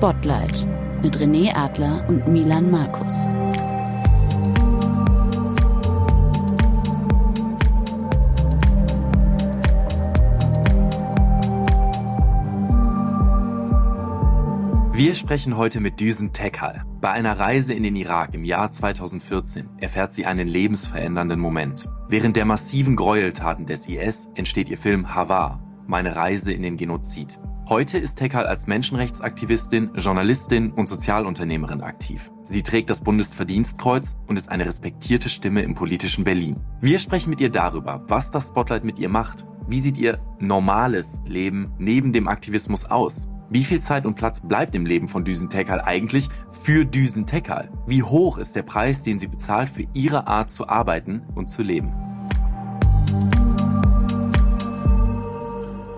Spotlight mit René Adler und Milan Markus. Wir sprechen heute mit Düsen Tekhal. Bei einer Reise in den Irak im Jahr 2014 erfährt sie einen lebensverändernden Moment. Während der massiven Gräueltaten des IS entsteht ihr Film Havar, meine Reise in den Genozid. Heute ist Tekal als Menschenrechtsaktivistin, Journalistin und Sozialunternehmerin aktiv. Sie trägt das Bundesverdienstkreuz und ist eine respektierte Stimme im politischen Berlin. Wir sprechen mit ihr darüber, was das Spotlight mit ihr macht. Wie sieht ihr normales Leben neben dem Aktivismus aus? Wie viel Zeit und Platz bleibt im Leben von Düsen Tekal eigentlich für Düsen Tekal? Wie hoch ist der Preis, den sie bezahlt für ihre Art zu arbeiten und zu leben?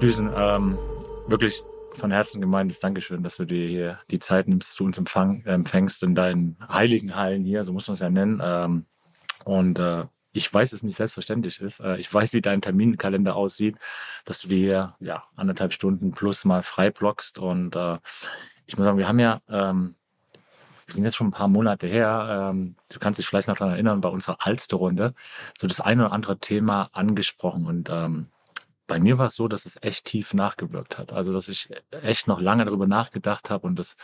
Düsen, ähm, wirklich von Herzen gemeintes Dankeschön, dass du dir hier die Zeit nimmst, du uns empfang, empfängst in deinen heiligen Hallen hier, so muss man es ja nennen. Ähm, und äh, ich weiß, es nicht selbstverständlich ist. Äh, ich weiß, wie dein Terminkalender aussieht, dass du dir hier ja, anderthalb Stunden plus mal frei blockst. Und äh, ich muss sagen, wir haben ja, ähm, wir sind jetzt schon ein paar Monate her, ähm, du kannst dich vielleicht noch daran erinnern, bei unserer Alster-Runde, so das eine oder andere Thema angesprochen. Und bei mir war es so, dass es echt tief nachgewirkt hat. Also, dass ich echt noch lange darüber nachgedacht habe und das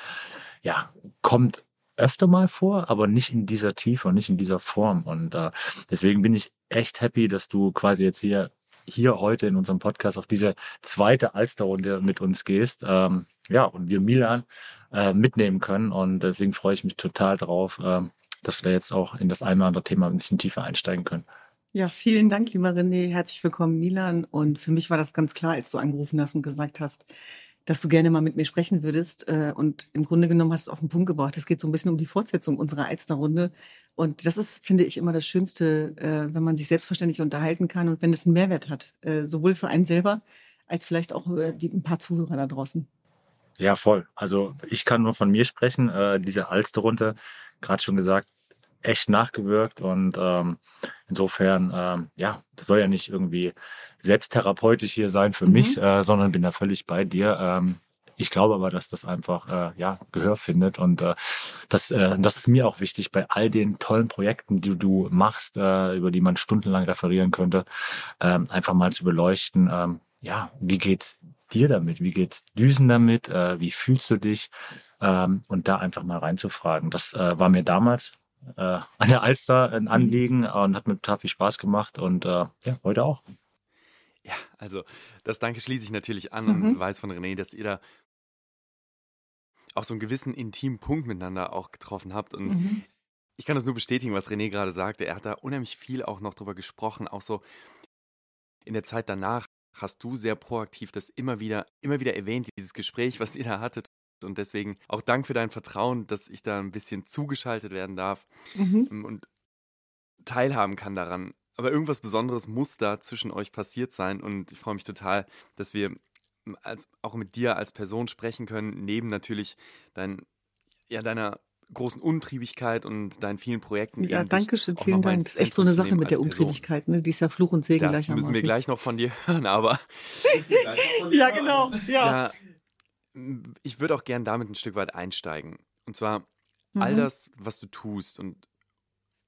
ja, kommt öfter mal vor, aber nicht in dieser Tiefe und nicht in dieser Form. Und äh, deswegen bin ich echt happy, dass du quasi jetzt hier hier heute in unserem Podcast auf diese zweite Alsterrunde mit uns gehst. Ähm, ja, und wir Milan äh, mitnehmen können. Und deswegen freue ich mich total drauf, äh, dass wir da jetzt auch in das eine oder andere Thema ein bisschen tiefer einsteigen können. Ja, vielen Dank, lieber René. Herzlich willkommen, Milan. Und für mich war das ganz klar, als du angerufen hast und gesagt hast, dass du gerne mal mit mir sprechen würdest. Äh, und im Grunde genommen hast du es auf den Punkt gebracht. Es geht so ein bisschen um die Fortsetzung unserer Alster-Runde. Und das ist, finde ich, immer das Schönste, äh, wenn man sich selbstverständlich unterhalten kann und wenn es einen Mehrwert hat. Äh, sowohl für einen selber als vielleicht auch die, ein paar Zuhörer da draußen. Ja, voll. Also ich kann nur von mir sprechen. diese Alster-Runde, gerade schon gesagt, echt nachgewirkt und ähm, insofern, ähm, ja, das soll ja nicht irgendwie selbsttherapeutisch hier sein für mhm. mich, äh, sondern bin da völlig bei dir. Ähm, ich glaube aber, dass das einfach äh, ja Gehör findet und äh, das, äh, das ist mir auch wichtig bei all den tollen Projekten, die du machst, äh, über die man stundenlang referieren könnte, äh, einfach mal zu beleuchten. Äh, ja, wie geht's dir damit? Wie geht's Düsen damit? Äh, wie fühlst du dich? Ähm, und da einfach mal reinzufragen. Das äh, war mir damals äh, an der Alster ein mhm. Anliegen und hat mir total viel Spaß gemacht und äh, ja, heute auch. Ja, also das Danke schließe ich natürlich an mhm. und weiß von René, dass ihr da auch so einen gewissen intimen Punkt miteinander auch getroffen habt. Und mhm. ich kann das nur bestätigen, was René gerade sagte. Er hat da unheimlich viel auch noch drüber gesprochen. Auch so in der Zeit danach hast du sehr proaktiv das immer wieder, immer wieder erwähnt, dieses Gespräch, was ihr da hattet. Und deswegen auch Dank für dein Vertrauen, dass ich da ein bisschen zugeschaltet werden darf mhm. Ähm, und teilhaben kann daran. Aber irgendwas Besonderes muss da zwischen euch passiert sein. Und ich freue mich total, dass wir ähm, als, auch mit dir als Person sprechen können, neben natürlich dein, ja, deiner großen Untriebigkeit und deinen vielen Projekten. Ja, danke schön, vielen Dank. Das ist echt so eine Sache mit der Untriebigkeit, ne? Die ist ja Fluch und Segen das müssen wir gleich noch von dir hören, aber. ja, genau, ja. ja ich würde auch gern damit ein Stück weit einsteigen. Und zwar mhm. all das, was du tust und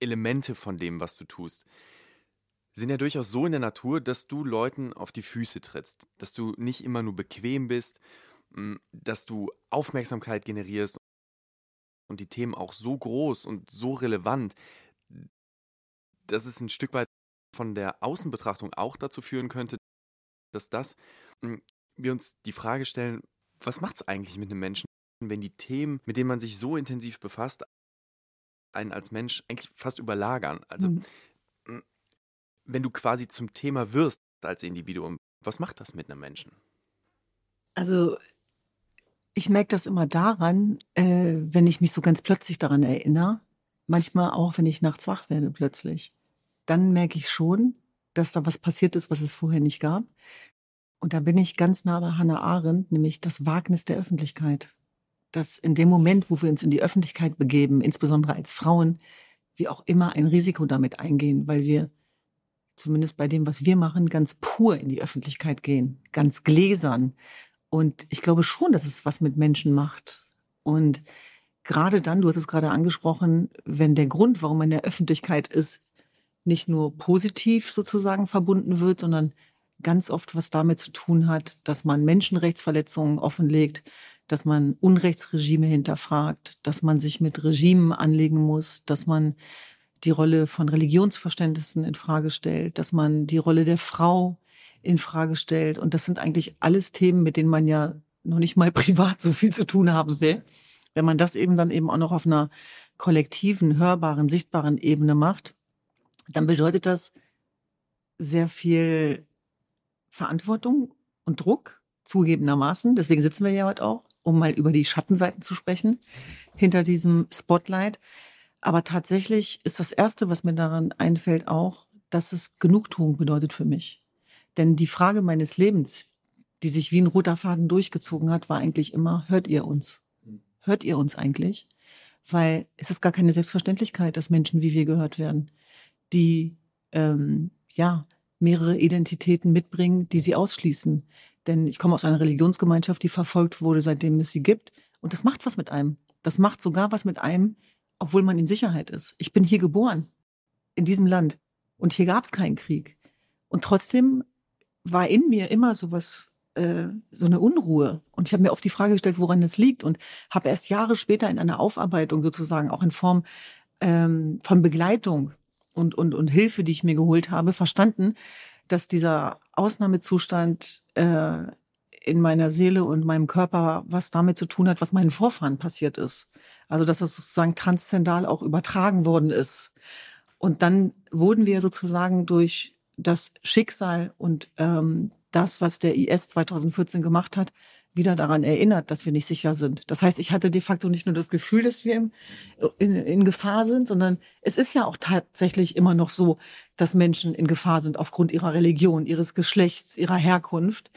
Elemente von dem, was du tust, sind ja durchaus so in der Natur, dass du Leuten auf die Füße trittst, dass du nicht immer nur bequem bist, hm, dass du Aufmerksamkeit generierst und die Themen auch so groß und so relevant, dass es ein Stück weit von der Außenbetrachtung auch dazu führen könnte, dass das hm, wir uns die Frage stellen, was macht es eigentlich mit einem Menschen, wenn die Themen, mit denen man sich so intensiv befasst, einen als Mensch eigentlich fast überlagern? Also, mhm. wenn du quasi zum Thema wirst als Individuum, was macht das mit einem Menschen? Also, ich merke das immer daran, äh, wenn ich mich so ganz plötzlich daran erinnere, manchmal auch, wenn ich nachts wach werde plötzlich, dann merke ich schon, dass da was passiert ist, was es vorher nicht gab. Und da bin ich ganz nah bei Hannah Arendt, nämlich das Wagnis der Öffentlichkeit. Dass in dem Moment, wo wir uns in die Öffentlichkeit begeben, insbesondere als Frauen, wir auch immer ein Risiko damit eingehen, weil wir zumindest bei dem, was wir machen, ganz pur in die Öffentlichkeit gehen, ganz gläsern. Und ich glaube schon, dass es was mit Menschen macht, Und gerade dann, du hast es gerade angesprochen, wenn der Grund, warum man in der Öffentlichkeit ist, nicht nur positiv sozusagen verbunden wird, sondern ganz oft was damit zu tun hat, dass man Menschenrechtsverletzungen offenlegt, dass man Unrechtsregime hinterfragt, dass man sich mit Regimen anlegen muss, dass man die Rolle von Religionsverständnissen in Frage stellt, dass man die Rolle der Frau in Frage stellt. Und das sind eigentlich alles Themen, mit denen man ja noch nicht mal privat so viel zu tun haben will. Wenn man das eben dann eben auch noch auf einer kollektiven, hörbaren, sichtbaren Ebene macht, dann bedeutet das sehr viel Verantwortung und Druck, zugegebenermaßen. Deswegen sitzen wir ja heute auch, um mal über die Schattenseiten zu sprechen, hinter diesem Spotlight. Aber tatsächlich ist das Erste, was mir daran einfällt, auch, dass es Genugtuung bedeutet für mich. Denn die Frage meines Lebens, die sich wie ein roter Faden durchgezogen hat, war eigentlich immer, hört ihr uns? Hört ihr uns eigentlich? Weil es ist gar keine Selbstverständlichkeit, dass Menschen wie wir gehört werden, die ähm, ja mehrere Identitäten mitbringen, die sie ausschließen. Denn ich komme aus einer Religionsgemeinschaft, die verfolgt wurde, seitdem es sie gibt. Und das macht was mit einem. Das macht sogar was mit einem, obwohl man in Sicherheit ist. Ich bin hier geboren, in diesem Land. Und hier gab es keinen Krieg. Und trotzdem war in mir immer sowas, äh, so eine Unruhe. Und ich habe mir oft die Frage gestellt, woran das liegt. Und habe erst Jahre später in einer Aufarbeitung sozusagen, auch in Form ähm, von Begleitung und, und, und Hilfe, die ich mir geholt habe, verstanden, dass dieser Ausnahmezustand äh, in meiner Seele und meinem Körper was damit zu tun hat, was meinen Vorfahren passiert ist. Also dass das sozusagen transzendal auch übertragen worden ist. Und dann wurden wir sozusagen durch das Schicksal und ähm, das, was der IS 2014 gemacht hat, wieder daran erinnert, dass wir nicht sicher sind. Das heißt, ich hatte de facto nicht nur das Gefühl, dass wir in, in, Gefahr sind, sondern es ist ja auch tatsächlich immer noch so, dass Menschen in Gefahr sind aufgrund ihrer Religion, ihres Geschlechts, ihrer Herkunft.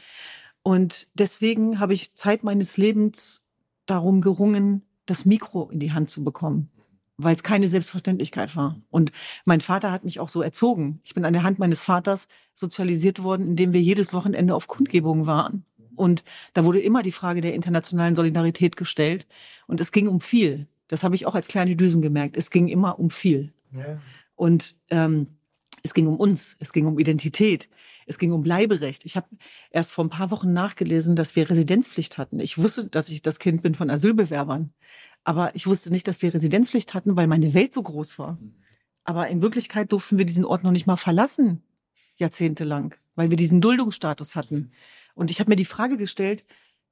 Und deswegen habe ich Zeit meines Lebens darum gerungen, das Mikro in die Hand zu bekommen weil es keine Selbstverständlichkeit war. Und mein Vater hat mich auch so erzogen. Ich bin an der Hand meines Vaters sozialisiert worden, indem wir jedes Wochenende auf Kundgebungen waren. Und da wurde immer die Frage der internationalen Solidarität gestellt. Und es ging um viel. Das habe ich auch als kleine Düsen gemerkt. Es ging immer um viel. Ja. Und ähm, es ging um uns, es ging um Identität, es ging um Bleiberecht. Ich habe erst vor ein paar Wochen nachgelesen, dass wir Residenzpflicht hatten. Ich wusste, dass ich das Kind bin von Asylbewerbern. Aber ich wusste nicht, dass wir Residenzpflicht hatten, weil meine Welt so groß war. Aber in Wirklichkeit durften wir diesen Ort noch nicht mal verlassen, jahrzehntelang, weil wir diesen Duldungsstatus hatten. Und ich habe mir die Frage gestellt,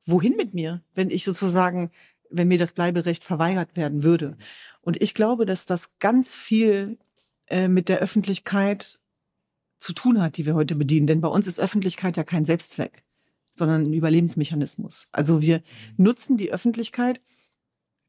wohin mit mir, wenn ich sozusagen, wenn mir das Bleiberecht verweigert werden würde. Und ich glaube, dass das ganz viel äh, mit der Öffentlichkeit zu tun hat, die wir heute bedienen. Denn bei uns ist Öffentlichkeit ja kein Selbstzweck, sondern ein Überlebensmechanismus. Also wir nutzen die Öffentlichkeit,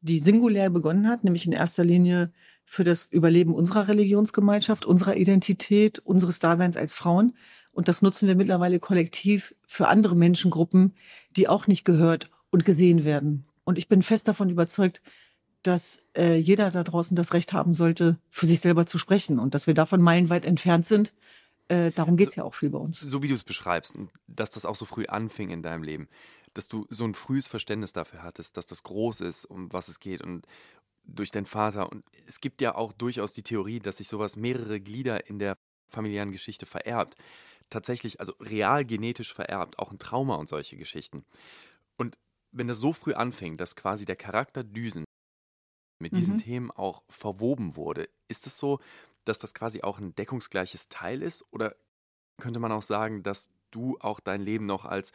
die singulär begonnen hat, nämlich in erster Linie für das Überleben unserer Religionsgemeinschaft, unserer Identität, unseres Daseins als Frauen. Und das nutzen wir mittlerweile kollektiv für andere Menschengruppen, die auch nicht gehört und gesehen werden. Und ich bin fest davon überzeugt, dass äh, jeder da draußen das Recht haben sollte, für sich selber zu sprechen und dass wir davon meilenweit entfernt sind. Äh, darum geht's so, ja auch viel bei uns. So wie du es beschreibst, dass das auch so früh anfing in deinem Leben dass du so ein frühes Verständnis dafür hattest, dass das groß ist, um was es geht und durch deinen Vater. Und es gibt ja auch durchaus die Theorie, dass sich sowas mehrere Glieder in der familiären Geschichte vererbt. Tatsächlich, also real genetisch vererbt, auch ein Trauma und solche Geschichten. Und wenn das so früh anfing, dass quasi der Charakter Düsen mit diesen mhm. Themen auch verwoben wurde, ist es so, dass das quasi auch ein deckungsgleiches Teil ist? Oder könnte man auch sagen, dass du auch dein Leben noch als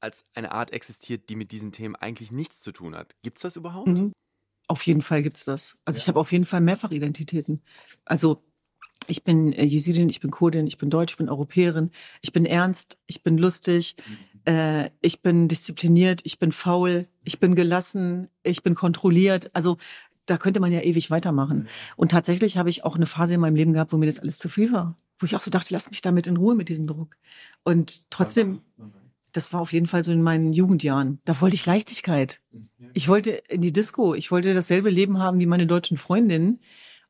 als eine Art existiert, die mit diesen Themen eigentlich nichts zu tun hat. Gibt es das überhaupt? Mhm. Auf jeden Fall gibt es das. Also ja. ich habe auf jeden Fall mehrfach Identitäten. Also ich bin äh, Jesidin, ich bin Kurdin, ich bin Deutsch, ich bin Europäerin, ich bin ernst, ich bin lustig, mhm. äh, ich bin diszipliniert, ich bin faul, ich bin gelassen, ich bin kontrolliert. Also da könnte man ja ewig weitermachen. Mhm. Und tatsächlich habe ich auch eine Phase in meinem Leben gehabt, wo mir das alles zu viel war. Wo ich auch so dachte, lass mich damit in Ruhe mit diesem Druck. Und trotzdem das war auf jeden Fall so in meinen Jugendjahren. Da wollte ich Leichtigkeit. Ich wollte in die Disco. Ich wollte dasselbe Leben haben wie meine deutschen Freundinnen.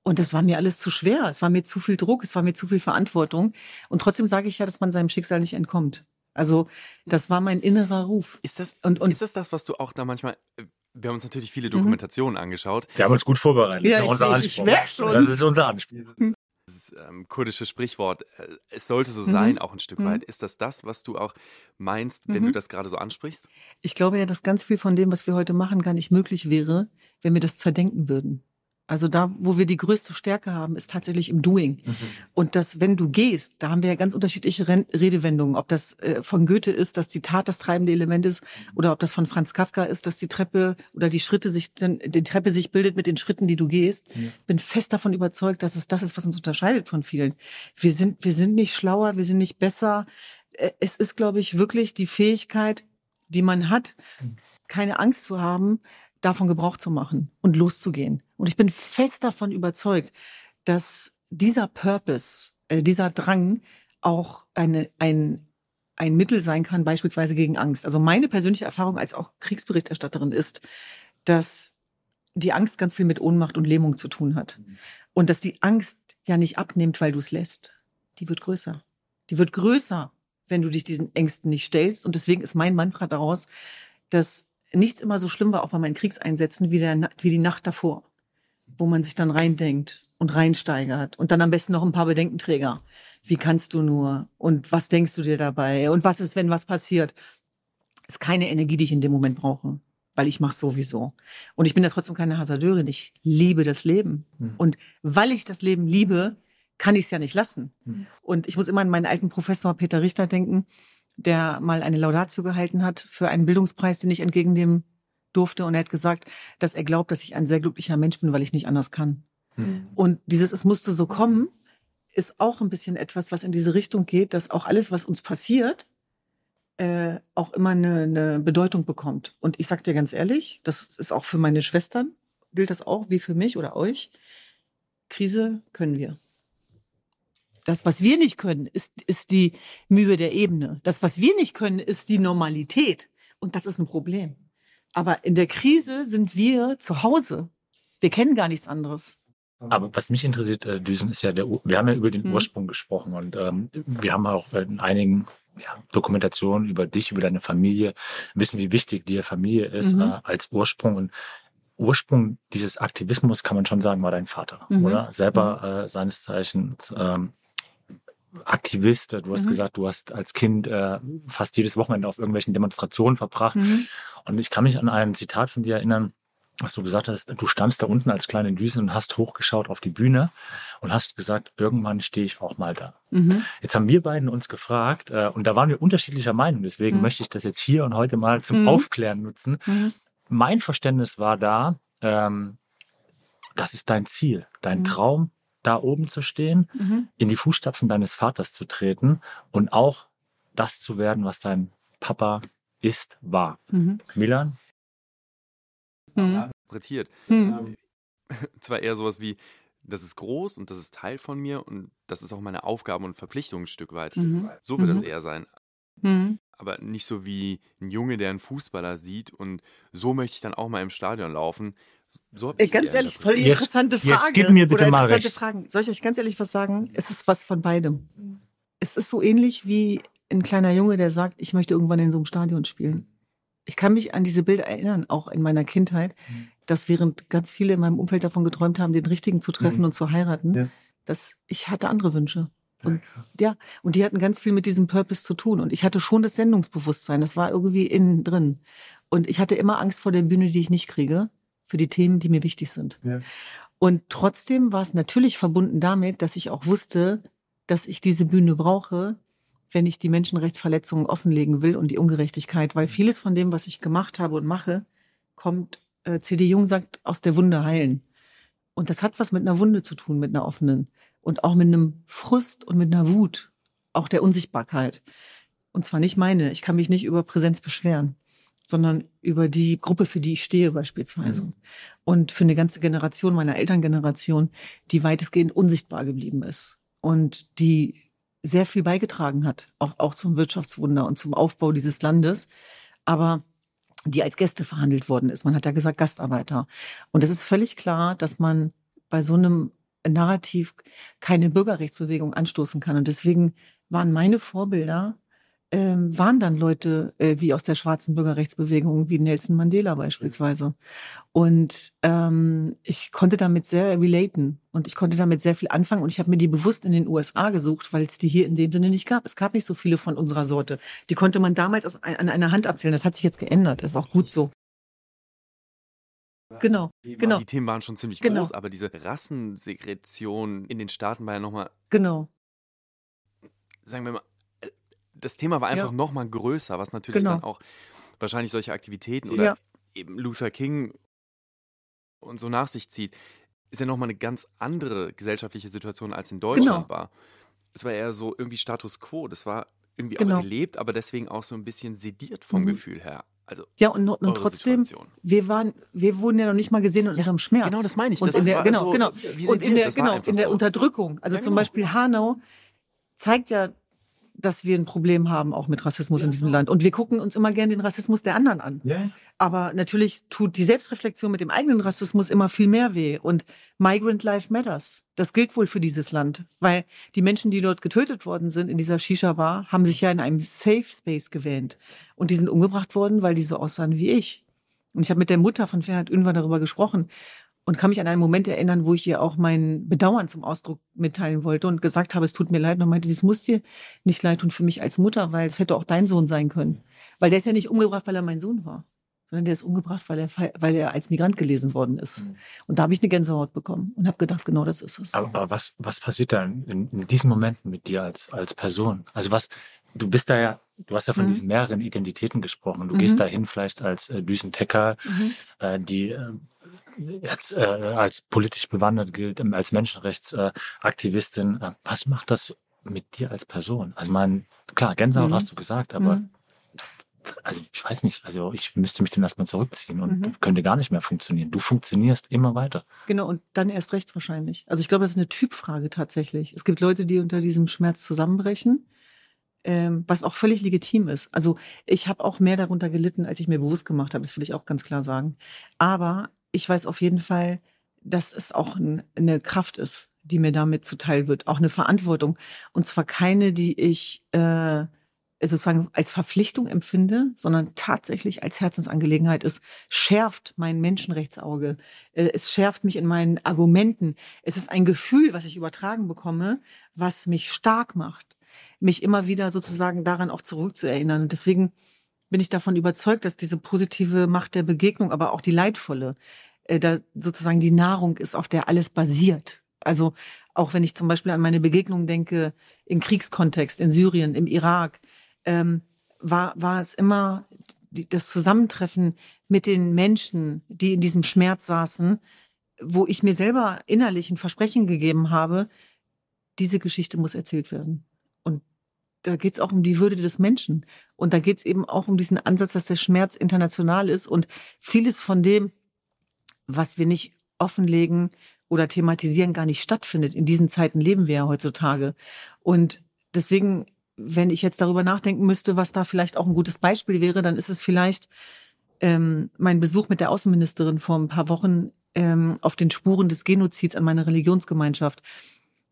Und das war mir alles zu schwer. Es war mir zu viel Druck. Es war mir zu viel Verantwortung. Und trotzdem sage ich ja, dass man seinem Schicksal nicht entkommt. Also, das war mein innerer Ruf. Ist das, und, und ist das das, was du auch da manchmal, Wir haben uns natürlich viele Dokumentationen angeschaut. Wir haben uns gut vorbereitet. Ja, das ist ich unser ich Anspruch. merk schon. Das ist unser Anspiel. Dieses ähm, kurdische Sprichwort, äh, es sollte so Mhm. sein, auch ein Stück Mhm. weit. Ist das das, was du auch meinst, wenn Mhm. du das gerade so ansprichst? Ich glaube ja, dass ganz viel von dem, was wir heute machen, gar nicht möglich wäre, wenn wir das zerdenken würden. Also da, wo wir die größte Stärke haben, ist tatsächlich im Doing. Und dass, wenn du gehst, da haben wir ja ganz unterschiedliche Ren Redewendungen. Ob das äh, von Goethe ist, dass die Tat das treibende Element ist, oder ob das von Franz Kafka ist, dass die Treppe oder die Schritte sich, dann, die Treppe sich bildet mit den Schritten, die du gehst. Ja. Bin fest davon überzeugt, dass es das ist, was uns unterscheidet von vielen. Wir sind, wir sind nicht schlauer, wir sind nicht besser. Äh, Es ist, glaube ich, wirklich die Fähigkeit, die man hat, keine Angst zu haben, davon Gebrauch zu machen und loszugehen. Und ich bin fest davon überzeugt, dass dieser Purpose, äh, dieser Drang auch eine, ein, ein Mittel sein kann, beispielsweise gegen Angst. Also meine persönliche Erfahrung als auch Kriegsberichterstatterin ist, dass die Angst ganz viel mit Ohnmacht und Lähmung zu tun hat. Und dass die Angst ja nicht abnimmt, weil du es lässt. Die wird größer. Die wird größer, wenn du dich diesen Ängsten nicht stellst. Und deswegen ist mein Mantra daraus, dass nichts immer so schlimm war, auch bei meinen Kriegseinsätzen, wie, der, wie die Nacht davor, wo man sich dann reindenkt und reinsteigert und dann am besten noch ein paar Bedenkenträger. Wie kannst du nur? Und was denkst du dir dabei? Und was ist, wenn was passiert? Ist keine Energie, die ich in dem Moment brauche, weil ich mache sowieso. Und ich bin ja trotzdem keine Hasardeurin. Ich liebe das Leben. Mhm. Und weil ich das Leben liebe, kann ich es ja nicht lassen. Mhm. Und ich muss immer an meinen alten Professor Peter Richter denken, der mal eine Laudatio gehalten hat für einen Bildungspreis, den ich entgegennehmen durfte. Und er hat gesagt, dass er glaubt, dass ich ein sehr glücklicher Mensch bin, weil ich nicht anders kann. Mhm. Und dieses Es musste so kommen, ist auch ein bisschen etwas, was in diese Richtung geht, dass auch alles, was uns passiert, äh, auch immer eine, eine Bedeutung bekommt. Und ich sag dir ganz ehrlich, das ist auch für meine Schwestern, gilt das auch wie für mich oder euch. Krise können wir. Das, was wir nicht können, ist, ist die Mühe der Ebene. Das, was wir nicht können, ist die Normalität. Und das ist ein Problem. Aber in der Krise sind wir zu Hause. Wir kennen gar nichts anderes. Aber was mich interessiert, äh, Düsen, ist ja der, Ur- wir haben ja über den Mhm. Ursprung gesprochen und ähm, wir haben auch in einigen ja, Dokumentationen über dich, über deine Familie, wissen, wie wichtig dir Familie ist Mhm. äh, als Ursprung und Ursprung dieses Aktivismus kann man schon sagen, war dein Vater, Mhm. oder? Selber äh, seines Zeichens ähm, Aktivist. Du hast Mhm. gesagt, du hast als Kind äh, fast jedes Wochenende auf irgendwelchen Demonstrationen verbracht. Mhm. Und ich kann mich an ein Zitat von dir erinnern, was du gesagt hast, du standst da unten als kleine Düse und hast hochgeschaut auf die Bühne und hast gesagt, irgendwann stehe ich auch mal da. Mhm. Jetzt haben wir beiden uns gefragt, äh, und da waren wir unterschiedlicher Meinung, deswegen Mhm. möchte ich das jetzt hier und heute mal zum Mhm. Aufklären nutzen. Mhm. Mein Verständnis war da, ähm, das ist dein Ziel, dein. Traum, da oben zu stehen, Mhm. in die Fußstapfen deines Vaters zu treten und auch das zu werden, was dein Papa ist, war. Mhm. Milan? Mhm. Interpretiert. Mhm. Zwar eher sowas wie, das ist groß und das ist Teil von mir und das ist auch meine Aufgabe und Verpflichtung ein Stück weit. Mhm. So wird Mhm. das eher sein. Mhm. Aber nicht so wie ein Junge, der einen Fußballer sieht und so möchte ich dann auch mal im Stadion laufen. So Ey, ich's ganz ehrlich, voll. Jetzt- interessante jetzt Frage. gib mir bitte Oder mal interessante recht. Fragen. Soll ich euch ganz ehrlich was sagen? Es ist was von beidem. Es ist so ähnlich wie ein kleiner Junge, der sagt, ich möchte irgendwann in so einem Stadion spielen. Ich kann mich an diese Bilder erinnern, auch in meiner Kindheit, Mhm. dass während ganz viele in meinem Umfeld davon geträumt haben, den Richtigen zu treffen Mhm. und zu heiraten, Ja. dass ich hatte andere Wünsche. Und ja, und die hatten ganz viel mit diesem Purpose zu tun. Und ich hatte schon das Sendungsbewusstsein. Das war irgendwie innen drin. Und ich hatte immer Angst vor der Bühne, die ich nicht kriege, für die Themen, die mir wichtig sind. Ja. Und trotzdem war es natürlich verbunden damit, dass ich auch wusste, dass ich diese Bühne brauche, wenn ich die Menschenrechtsverletzungen offenlegen will und die Ungerechtigkeit, weil vieles von dem, was ich gemacht habe und mache, kommt, äh, CD Jung sagt, aus der Wunde heilen. Und das hat was mit einer Wunde zu tun, mit einer offenen. Und auch mit einem Frust und mit einer Wut, auch der Unsichtbarkeit. Und zwar nicht meine. Ich kann mich nicht über Präsenz beschweren, sondern über die Gruppe, für die ich stehe beispielsweise. Und für eine ganze Generation, meiner Elterngeneration, die weitestgehend unsichtbar geblieben ist. Und die sehr viel beigetragen hat, auch, auch zum Wirtschaftswunder und zum Aufbau dieses Landes. Aber die als Gäste verhandelt worden ist. Man hat ja gesagt Gastarbeiter. Und es ist völlig klar, dass man bei so einem Narrativ keine Bürgerrechtsbewegung anstoßen kann. Und deswegen waren meine Vorbilder ähm, waren dann Leute äh, wie aus der schwarzen Bürgerrechtsbewegung, wie Nelson Mandela beispielsweise. Und ähm, ich konnte damit sehr relaten und ich konnte damit sehr viel anfangen und ich habe mir die bewusst in den USA gesucht, weil es die hier in dem Sinne nicht gab. Es gab nicht so viele von unserer Sorte. Die konnte man damals aus, an einer Hand abzählen. Das hat sich jetzt geändert. Das ist auch gut so. Genau, genau. Die Themen waren schon ziemlich Genau. groß, aber diese Rassensekretion in den Staaten war ja nochmal, Genau. sagen wir mal, das Thema war einfach Ja. noch nochmal größer, was natürlich Genau. dann auch wahrscheinlich solche Aktivitäten oder Ja. eben Luther King und so nach sich zieht, ist ja nochmal eine ganz andere gesellschaftliche Situation als in Deutschland Genau. war. Es war eher so irgendwie Status quo, das war irgendwie Genau. auch gelebt, aber deswegen auch so ein bisschen sediert vom Mhm. Gefühl her. Also Ja, und, und trotzdem, Situation. wir waren, wir wurden ja noch nicht mal gesehen in unserem Schmerz. Genau, das meine ich. Und Das in der, genau, so, genau. Und in der, genau, in der so. Unterdrückung. Also Ja, zum genau. Beispiel Hanau zeigt ja, dass wir ein Problem haben auch mit Rassismus in diesem Land. Und wir gucken uns immer gern den Rassismus der anderen an. Ja. Aber natürlich tut die Selbstreflexion mit dem eigenen Rassismus immer viel mehr weh. Und Migrant Life Matters. Das gilt wohl für dieses Land. Weil die Menschen, die dort getötet worden sind in dieser Shisha-Bar, haben sich ja in einem Safe Space gewähnt. Und die sind umgebracht worden, weil die so aussahen wie ich. Und ich habe mit der Mutter von Ferhat Ünver darüber gesprochen und kann mich an einen Moment erinnern, wo ich ihr auch mein Bedauern zum Ausdruck mitteilen wollte und gesagt habe, es tut mir leid. Und meinte, sie, es muss dir nicht leid tun für mich als Mutter, weil es hätte auch dein Sohn sein können. Weil der ist ja nicht umgebracht, weil er mein Sohn war, sondern der ist umgebracht, weil er, weil er als Migrant gelesen worden ist. Und da habe ich eine Gänsehaut bekommen und habe gedacht, genau das ist es. Aber, was, was passiert da in, in diesen Momenten mit dir als, als Person? Also was, du bist da ja, du hast ja von Mhm. diesen mehreren Identitäten gesprochen. Du Mhm. gehst dahin vielleicht als äh, Düsen Tecker, Mhm. äh, die äh, jetzt, äh, als politisch bewandert gilt, ähm, als Menschenrechtsaktivistin. Äh, was macht das mit dir als Person? Also mein, klar, Gänsehaut Mhm. hast du gesagt, aber Mhm. also ich weiß nicht, also ich müsste mich dann erstmal zurückziehen und Mhm. könnte gar nicht mehr funktionieren. Du funktionierst immer weiter. Genau, und dann erst recht wahrscheinlich. Also ich glaube, das ist eine Typfrage tatsächlich. Es gibt Leute, die unter diesem Schmerz zusammenbrechen, ähm, was auch völlig legitim ist. Also ich habe auch mehr darunter gelitten, als ich mir bewusst gemacht habe, das will ich auch ganz klar sagen. Aber ich weiß auf jeden Fall, dass es auch ein, eine Kraft ist, die mir damit zuteil wird, auch eine Verantwortung. Und zwar keine, die ich äh, sozusagen als Verpflichtung empfinde, sondern tatsächlich als Herzensangelegenheit. Es schärft mein Menschenrechtsauge. Äh, Es schärft mich in meinen Argumenten. Es ist ein Gefühl, was ich übertragen bekomme, was mich stark macht, mich immer wieder sozusagen daran auch zurückzuerinnern. Und deswegen bin ich davon überzeugt, dass diese positive Macht der Begegnung, aber auch die leidvolle, äh, da sozusagen die Nahrung ist, auf der alles basiert. Also auch wenn ich zum Beispiel an meine Begegnung denke, im Kriegskontext, in Syrien, im Irak, ähm, war, war es immer die, das Zusammentreffen mit den Menschen, die in diesem Schmerz saßen, wo ich mir selber innerlich ein Versprechen gegeben habe, diese Geschichte muss erzählt werden. Da geht es auch um die Würde des Menschen. Und da geht es eben auch um diesen Ansatz, dass der Schmerz international ist und vieles von dem, was wir nicht offenlegen oder thematisieren, gar nicht stattfindet. In diesen Zeiten leben wir ja heutzutage. Und deswegen, wenn ich jetzt darüber nachdenken müsste, was da vielleicht auch ein gutes Beispiel wäre, dann ist es vielleicht ähm, mein Besuch mit der Außenministerin vor ein paar Wochen ähm, auf den Spuren des Genozids an meiner Religionsgemeinschaft.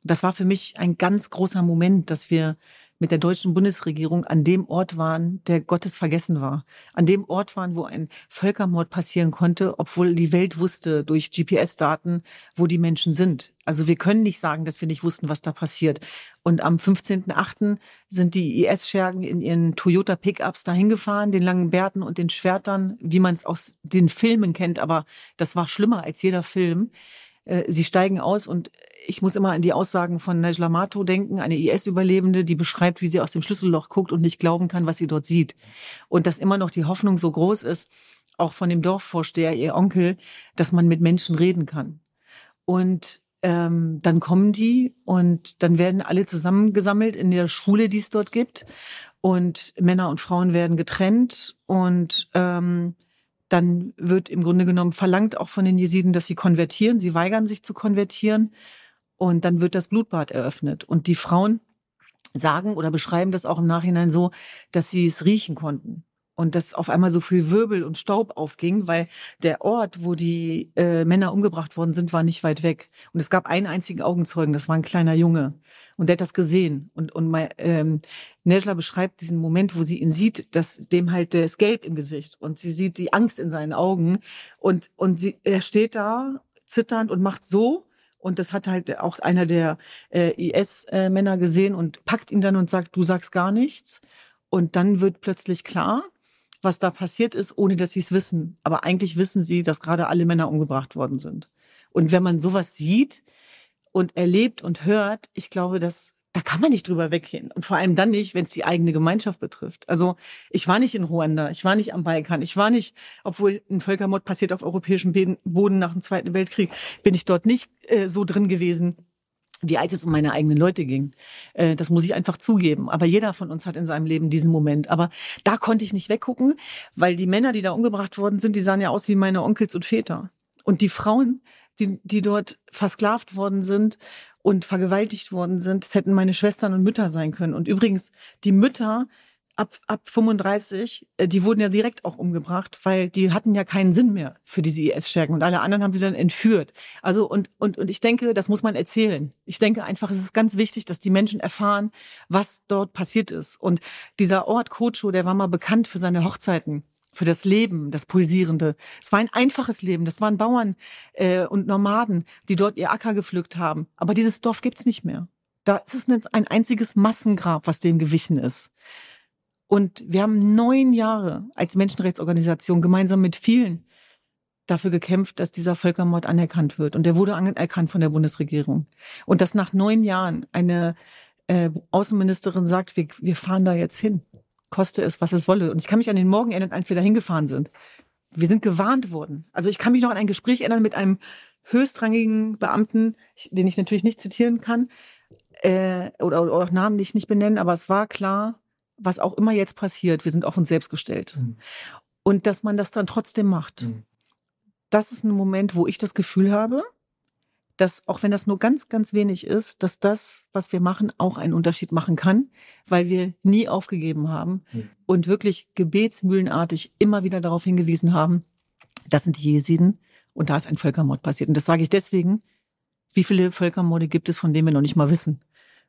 Das war für mich ein ganz großer Moment, dass wir mit der deutschen Bundesregierung an dem Ort waren, der Gottes vergessen war. An dem Ort waren, wo ein Völkermord passieren konnte, obwohl die Welt wusste durch GPS-Daten, wo die Menschen sind. Also wir können nicht sagen, dass wir nicht wussten, was da passiert. Und am 15.8. sind die IS-Schergen in ihren Toyota-Pickups dahin gefahren, den langen Bärten und den Schwertern, wie man es aus den Filmen kennt. Aber das war schlimmer als jeder Film. Äh, Sie steigen aus und ich muss immer an die Aussagen von Najla Mato denken, eine IS-Überlebende, die beschreibt, wie sie aus dem Schlüsselloch guckt und nicht glauben kann, was sie dort sieht. Und dass immer noch die Hoffnung so groß ist, auch von dem Dorfvorsteher, ihr Onkel, dass man mit Menschen reden kann. Und ähm, dann kommen die und dann werden alle zusammengesammelt in der Schule, die es dort gibt. Und Männer und Frauen werden getrennt und ähm, dann wird im Grunde genommen verlangt auch von den Jesiden, dass sie konvertieren. Sie weigern sich zu konvertieren. Und dann wird das Blutbad eröffnet. Und die Frauen sagen oder beschreiben das auch im Nachhinein so, dass sie es riechen konnten. und dass auf einmal so viel Wirbel und Staub aufging, weil der Ort, wo die äh, Männer umgebracht worden sind, war nicht weit weg. Und es gab einen einzigen Augenzeugen, das war ein kleiner Junge. Und der hat das gesehen. Und, und mein, ähm, Nejla beschreibt diesen Moment, wo sie ihn sieht, dass dem halt das Gelb im Gesicht und sie sieht die Angst in seinen Augen. Und, und sie, er steht da zitternd und macht so. Und das hat halt auch einer der äh, IS-Männer gesehen und packt ihn dann und sagt, du sagst gar nichts. Und dann wird plötzlich klar, was da passiert ist, ohne dass sie es wissen. Aber eigentlich wissen sie, dass gerade alle Männer umgebracht worden sind. Und wenn man sowas sieht und erlebt und hört, ich glaube, dass da kann man nicht drüber weggehen. Und vor allem dann nicht, wenn es die eigene Gemeinschaft betrifft. Also ich war nicht in Ruanda, ich war nicht am Balkan, ich war nicht, obwohl ein Völkermord passiert auf europäischem Boden nach dem Zweiten Weltkrieg, bin ich dort nicht äh, so drin gewesen, wie alt es um meine eigenen Leute ging. Äh, das muss ich einfach zugeben. Aber jeder von uns hat in seinem Leben diesen Moment. Aber da konnte ich nicht weggucken, weil die Männer, die da umgebracht worden sind, die sahen ja aus wie meine Onkels und Väter. Und die Frauen, die, die dort versklavt worden sind und vergewaltigt worden sind, das hätten meine Schwestern und Mütter sein können. Und übrigens, die Mütter ab, ab 35, äh, die wurden ja direkt auch umgebracht, weil die hatten ja keinen Sinn mehr für diese IS-Schergen und alle anderen haben sie dann entführt. Also und, und, und ich denke, das muss man erzählen. Ich denke einfach, es ist ganz wichtig, dass die Menschen erfahren, was dort passiert ist. Und dieser Ort Kocho, der war mal bekannt für seine Hochzeiten für das Leben, das Pulsierende. Es war ein einfaches Leben. Das waren Bauern äh, und Nomaden, die dort ihr Acker gepflückt haben. Aber dieses Dorf gibt's nicht mehr. Da ist es ein einziges Massengrab, was dem gewichen ist. Und wir haben neun Jahre als Menschenrechtsorganisation gemeinsam mit vielen dafür gekämpft, dass dieser Völkermord anerkannt wird. Und der wurde anerkannt von der Bundesregierung. Und dass nach neun Jahren eine äh, Außenministerin sagt, wir, wir fahren da jetzt hin, koste es, was es wolle. Und ich kann mich an den Morgen erinnern, als wir da hingefahren sind. Wir sind gewarnt worden. Also ich kann mich noch an ein Gespräch erinnern mit einem höchstrangigen Beamten, den ich natürlich nicht zitieren kann, äh, oder, oder auch Namen, die ich nicht benennen, aber es war klar, was auch immer jetzt passiert, wir sind auf uns selbst gestellt. Mhm. Und dass man das dann trotzdem macht. Mhm. Das ist ein Moment, wo ich das Gefühl habe, dass, auch wenn das nur ganz, ganz wenig ist, dass das, was wir machen, auch einen Unterschied machen kann, weil wir nie aufgegeben haben mhm. und wirklich gebetsmühlenartig immer wieder darauf hingewiesen haben, das sind die Jesiden und da ist ein Völkermord passiert. Und das sage ich deswegen, wie viele Völkermorde gibt es, von denen wir noch nicht mal wissen?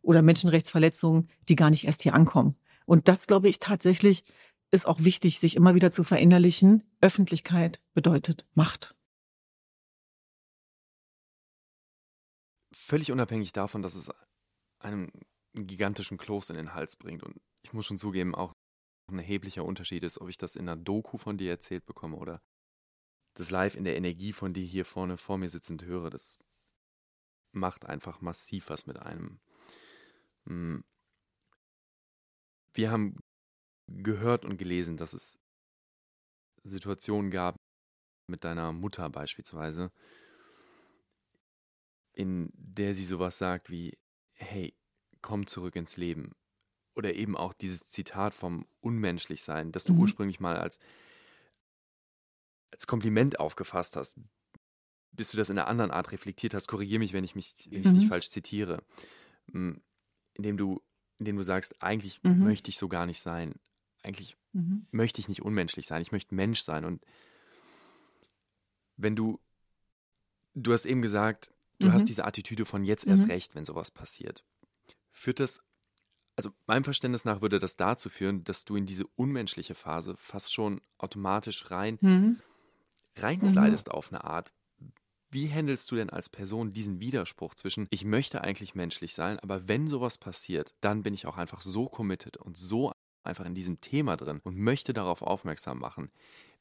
Oder Menschenrechtsverletzungen, die gar nicht erst hier ankommen. Und das, glaube ich, tatsächlich ist auch wichtig, sich immer wieder zu verinnerlichen. Öffentlichkeit bedeutet Macht. Völlig unabhängig davon, dass es einem einen gigantischen Kloß in den Hals bringt. Und ich muss schon zugeben, auch ein erheblicher Unterschied ist, ob ich das in einer Doku von dir erzählt bekomme oder das live in der Energie von dir hier vorne vor mir sitzend höre. Das macht einfach massiv was mit einem. Hm. Wir haben gehört und gelesen, dass es Situationen gab, mit deiner Mutter beispielsweise, in der sie sowas sagt wie, hey, komm zurück ins Leben. Oder eben auch dieses Zitat vom Unmenschlichsein, das du mhm. ursprünglich mal als, als Kompliment aufgefasst hast, bis du das in einer anderen Art reflektiert hast. Korrigiere mich, wenn ich mich wenn ich mhm. dich falsch zitiere. Hm, indem du in dem du sagst, eigentlich mhm. möchte ich so gar nicht sein. Eigentlich mhm. möchte ich nicht unmenschlich sein. Ich möchte Mensch sein. Und wenn du, du hast eben gesagt, du mhm. hast diese Attitüde von jetzt erst mhm. recht, wenn sowas passiert. Führt das, also meinem Verständnis nach würde das dazu führen, dass du in diese unmenschliche Phase fast schon automatisch rein, mhm. reinslidest auf eine Art. Wie handelst du denn als Person diesen Widerspruch zwischen, ich möchte eigentlich menschlich sein, aber wenn sowas passiert, dann bin ich auch einfach so committed und so einfach in diesem Thema drin und möchte darauf aufmerksam machen.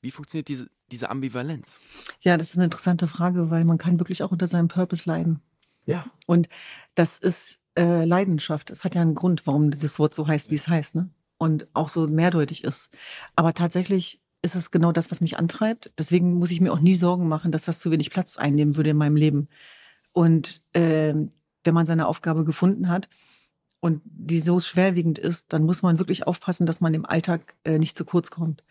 Wie funktioniert diese, diese Ambivalenz? Ja, das ist eine interessante Frage, weil man kann wirklich auch unter seinem Purpose leiden. Ja. Und das ist äh, Leidenschaft. Es hat ja einen Grund, warum dieses Wort so heißt, wie es heißt, ne? Und auch so mehrdeutig ist. Aber tatsächlich ist es genau das, was mich antreibt. Deswegen muss ich mir auch nie Sorgen machen, dass das zu wenig Platz einnehmen würde in meinem Leben. Und äh, wenn man seine Aufgabe gefunden hat und die so schwerwiegend ist, dann muss man wirklich aufpassen, dass man im Alltag äh, nicht zu kurz kommt.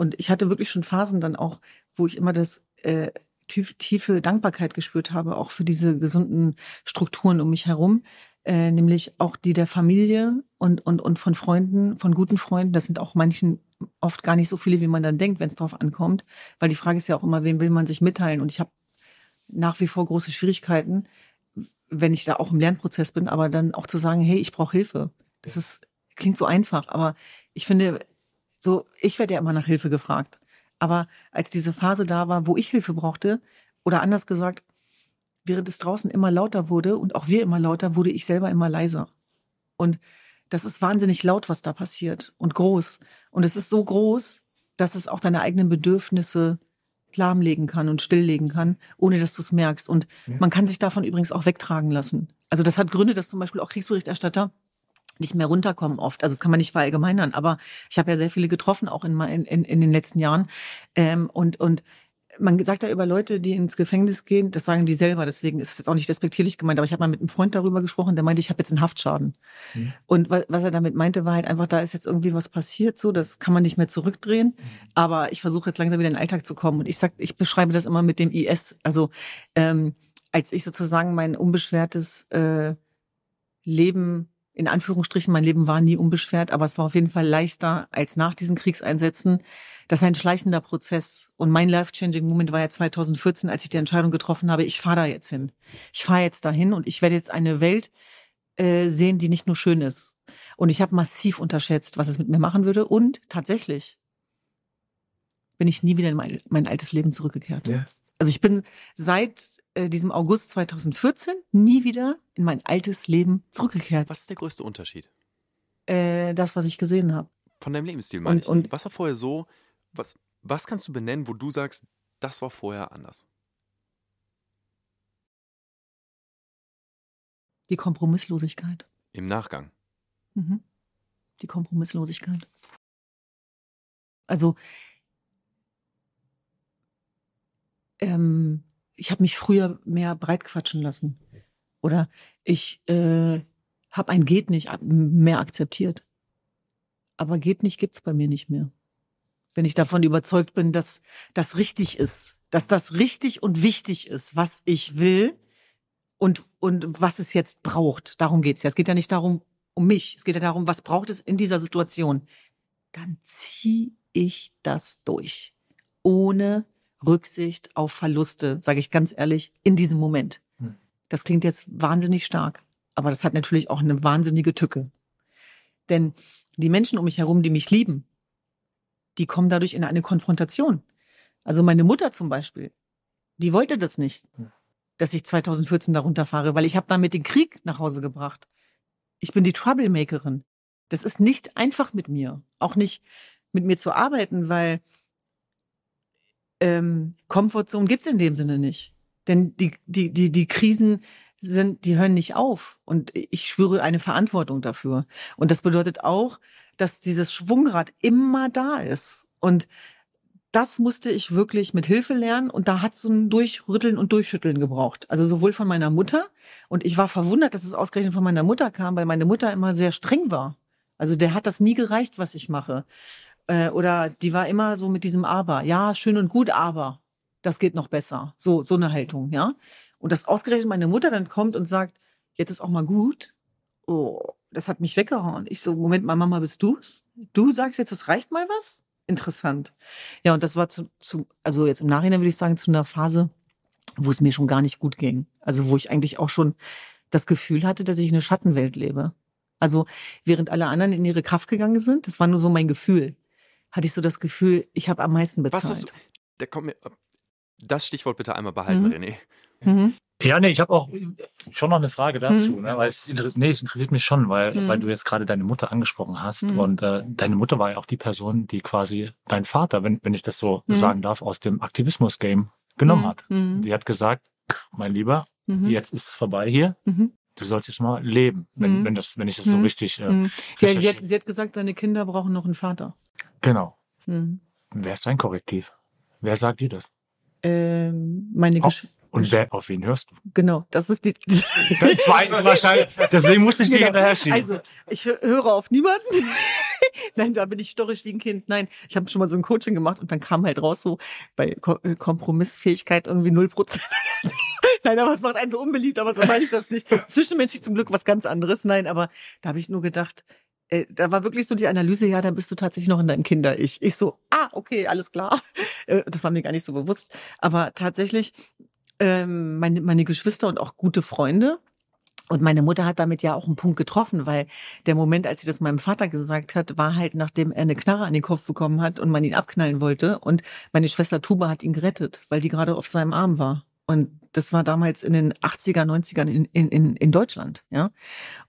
Und ich hatte wirklich schon Phasen dann auch, wo ich immer das äh, tief, tiefe Dankbarkeit gespürt habe, auch für diese gesunden Strukturen um mich herum, äh, nämlich auch die der Familie und, und, und von Freunden, von guten Freunden. Das sind auch manchen oft gar nicht so viele, wie man dann denkt, wenn es drauf ankommt. Weil die Frage ist ja auch immer, wem will man sich mitteilen? Und ich habe nach wie vor große Schwierigkeiten, wenn ich da auch im Lernprozess bin, aber dann auch zu sagen, hey, ich brauche Hilfe. Das ist, klingt so einfach, aber ich finde, so, ich werde ja immer nach Hilfe gefragt. Aber als diese Phase da war, wo ich Hilfe brauchte, oder anders gesagt, während es draußen immer lauter wurde und auch wir immer lauter, wurde ich selber immer leiser. Und das ist wahnsinnig laut, was da passiert und groß. Und es ist so groß, dass es auch deine eigenen Bedürfnisse lahmlegen kann und stilllegen kann, ohne dass du es merkst. Und ja. man kann sich davon übrigens auch wegtragen lassen. Also das hat Gründe, dass zum Beispiel auch Kriegsberichterstatter nicht mehr runterkommen oft. Also das kann man nicht verallgemeinern, aber ich habe ja sehr viele getroffen, auch in, in, in den letzten Jahren. Ähm, und, und man sagt ja über Leute, die ins Gefängnis gehen, das sagen die selber, deswegen ist das jetzt auch nicht respektierlich gemeint, aber ich habe mal mit einem Freund darüber gesprochen, der meinte, ich habe jetzt einen Haftschaden. Mhm. Und was er damit meinte, war halt einfach, da ist jetzt irgendwie was passiert, so, das kann man nicht mehr zurückdrehen, mhm. aber ich versuche jetzt langsam wieder in den Alltag zu kommen und ich sag, ich beschreibe das immer mit dem IS, also ähm, als ich sozusagen mein unbeschwertes äh, Leben in Anführungsstrichen, mein Leben war nie unbeschwert, aber es war auf jeden Fall leichter als nach diesen Kriegseinsätzen. Das ist ein schleichender Prozess. Und mein life-changing Moment war ja 2014, als ich die Entscheidung getroffen habe, ich fahre da jetzt hin. Ich fahre jetzt dahin und ich werde jetzt eine Welt äh, sehen, die nicht nur schön ist. Und ich habe massiv unterschätzt, was es mit mir machen würde. Und tatsächlich bin ich nie wieder in mein, mein altes Leben zurückgekehrt. Ja. Also ich bin seit äh, diesem August 2014 nie wieder in mein altes Leben zurückgekehrt. Was ist der größte Unterschied? Äh, das, was ich gesehen habe. Von deinem Lebensstil meine und, ich. Und was war vorher so? Was, was kannst du benennen, wo du sagst, das war vorher anders? Die Kompromisslosigkeit. Im Nachgang. Mhm. Die Kompromisslosigkeit. Also ähm, ich habe mich früher mehr breitquatschen lassen. Oder ich äh, habe ein geht nicht mehr akzeptiert. Aber geht nicht gibt's bei mir nicht mehr. Wenn ich davon überzeugt bin, dass das richtig ist, dass das richtig und wichtig ist, was ich will und, und was es jetzt braucht. Darum geht's ja. Es geht ja nicht darum, um mich. Es geht ja darum, was braucht es in dieser Situation. Dann zieh ich das durch. Ohne Rücksicht auf Verluste, sage ich ganz ehrlich, in diesem Moment. Hm. Das klingt jetzt wahnsinnig stark, aber das hat natürlich auch eine wahnsinnige Tücke. Denn die Menschen um mich herum, die mich lieben, die kommen dadurch in eine Konfrontation. Also meine Mutter zum Beispiel, die wollte das nicht, hm. dass ich 2014 darunter fahre, weil ich habe damit den Krieg nach Hause gebracht. Ich bin die Troublemakerin. Das ist nicht einfach mit mir, auch nicht mit mir zu arbeiten, weil ähm, Comfortzone gibt's in dem Sinne nicht. Denn die, die, die, die Krisen sind, die hören nicht auf. Und ich spüre eine Verantwortung dafür. Und das bedeutet auch, dass dieses Schwungrad immer da ist. Und das musste ich wirklich mit Hilfe lernen und da hat so ein Durchrütteln und Durchschütteln gebraucht. Also sowohl von meiner Mutter und ich war verwundert, dass es ausgerechnet von meiner Mutter kam, weil meine Mutter immer sehr streng war. Also der hat das nie gereicht, was ich mache. Äh, oder die war immer so mit diesem Aber. Ja, schön und gut, aber das geht noch besser. So, so eine Haltung, ja. Und dass ausgerechnet meine Mutter dann kommt und sagt, jetzt ist auch mal gut. Oh, das hat mich weggehauen. Ich so, Moment mal, Mama, bist du's? Du sagst jetzt, es reicht mal was? Interessant. Ja, und das war zu, zu, also jetzt im Nachhinein würde ich sagen, zu einer Phase, wo es mir schon gar nicht gut ging. Also wo ich eigentlich auch schon das Gefühl hatte, dass ich in einer Schattenwelt lebe. Also während alle anderen in ihre Kraft gegangen sind, das war nur so mein Gefühl hatte ich so das Gefühl, ich habe am meisten bezahlt. Was hast du, da kommt mir, das Stichwort bitte einmal behalten, mhm. René. Mhm. Ja, nee, ich habe auch schon noch eine Frage dazu, mhm. ne, weil es, nee, es interessiert mich schon, weil, mhm. weil du jetzt gerade deine Mutter angesprochen hast mhm. und äh, deine Mutter war ja auch die Person, die quasi dein Vater, wenn, wenn ich das so mhm. sagen darf, aus dem Aktivismus-Game genommen mhm. hat. Die hat gesagt, mein Lieber, jetzt ist es vorbei hier. Du sollst jetzt mal leben, wenn, wenn das, wenn ich das so richtig. Äh, ja, sie hat, sie hat gesagt, deine Kinder brauchen noch einen Vater. Genau. Mhm. Wer ist dein Korrektiv? Wer sagt dir das? Ähm, meine Gesch und wer, auf wen hörst du? Genau, das ist die. Der zweite wahrscheinlich. Deswegen musste ich genau. dir hinterher schieben. Also, ich höre auf niemanden. Nein, da bin ich storrisch wie ein Kind. Nein, ich habe schon mal so ein Coaching gemacht und dann kam halt raus so bei Kompromissfähigkeit irgendwie null Prozent. Nein, aber es macht einen so unbeliebt, aber so meine ich das nicht. Zwischenmenschlich zum Glück was ganz anderes. Nein, aber da habe ich nur gedacht, äh, da war wirklich so die Analyse, ja, da bist du tatsächlich noch in deinem Kinder-Ich. Ich so, ah, okay, alles klar. Äh, das war mir gar nicht so bewusst. Aber tatsächlich, ähm, meine, meine Geschwister und auch gute Freunde, und meine Mutter hat damit ja auch einen Punkt getroffen, weil der Moment, als sie das meinem Vater gesagt hat, war halt, nachdem er eine Knarre an den Kopf bekommen hat und man ihn abknallen wollte. Und meine Schwester Tuba hat ihn gerettet, weil die gerade auf seinem Arm war. Und das war damals in den 80er, 90ern in, in, in Deutschland, ja.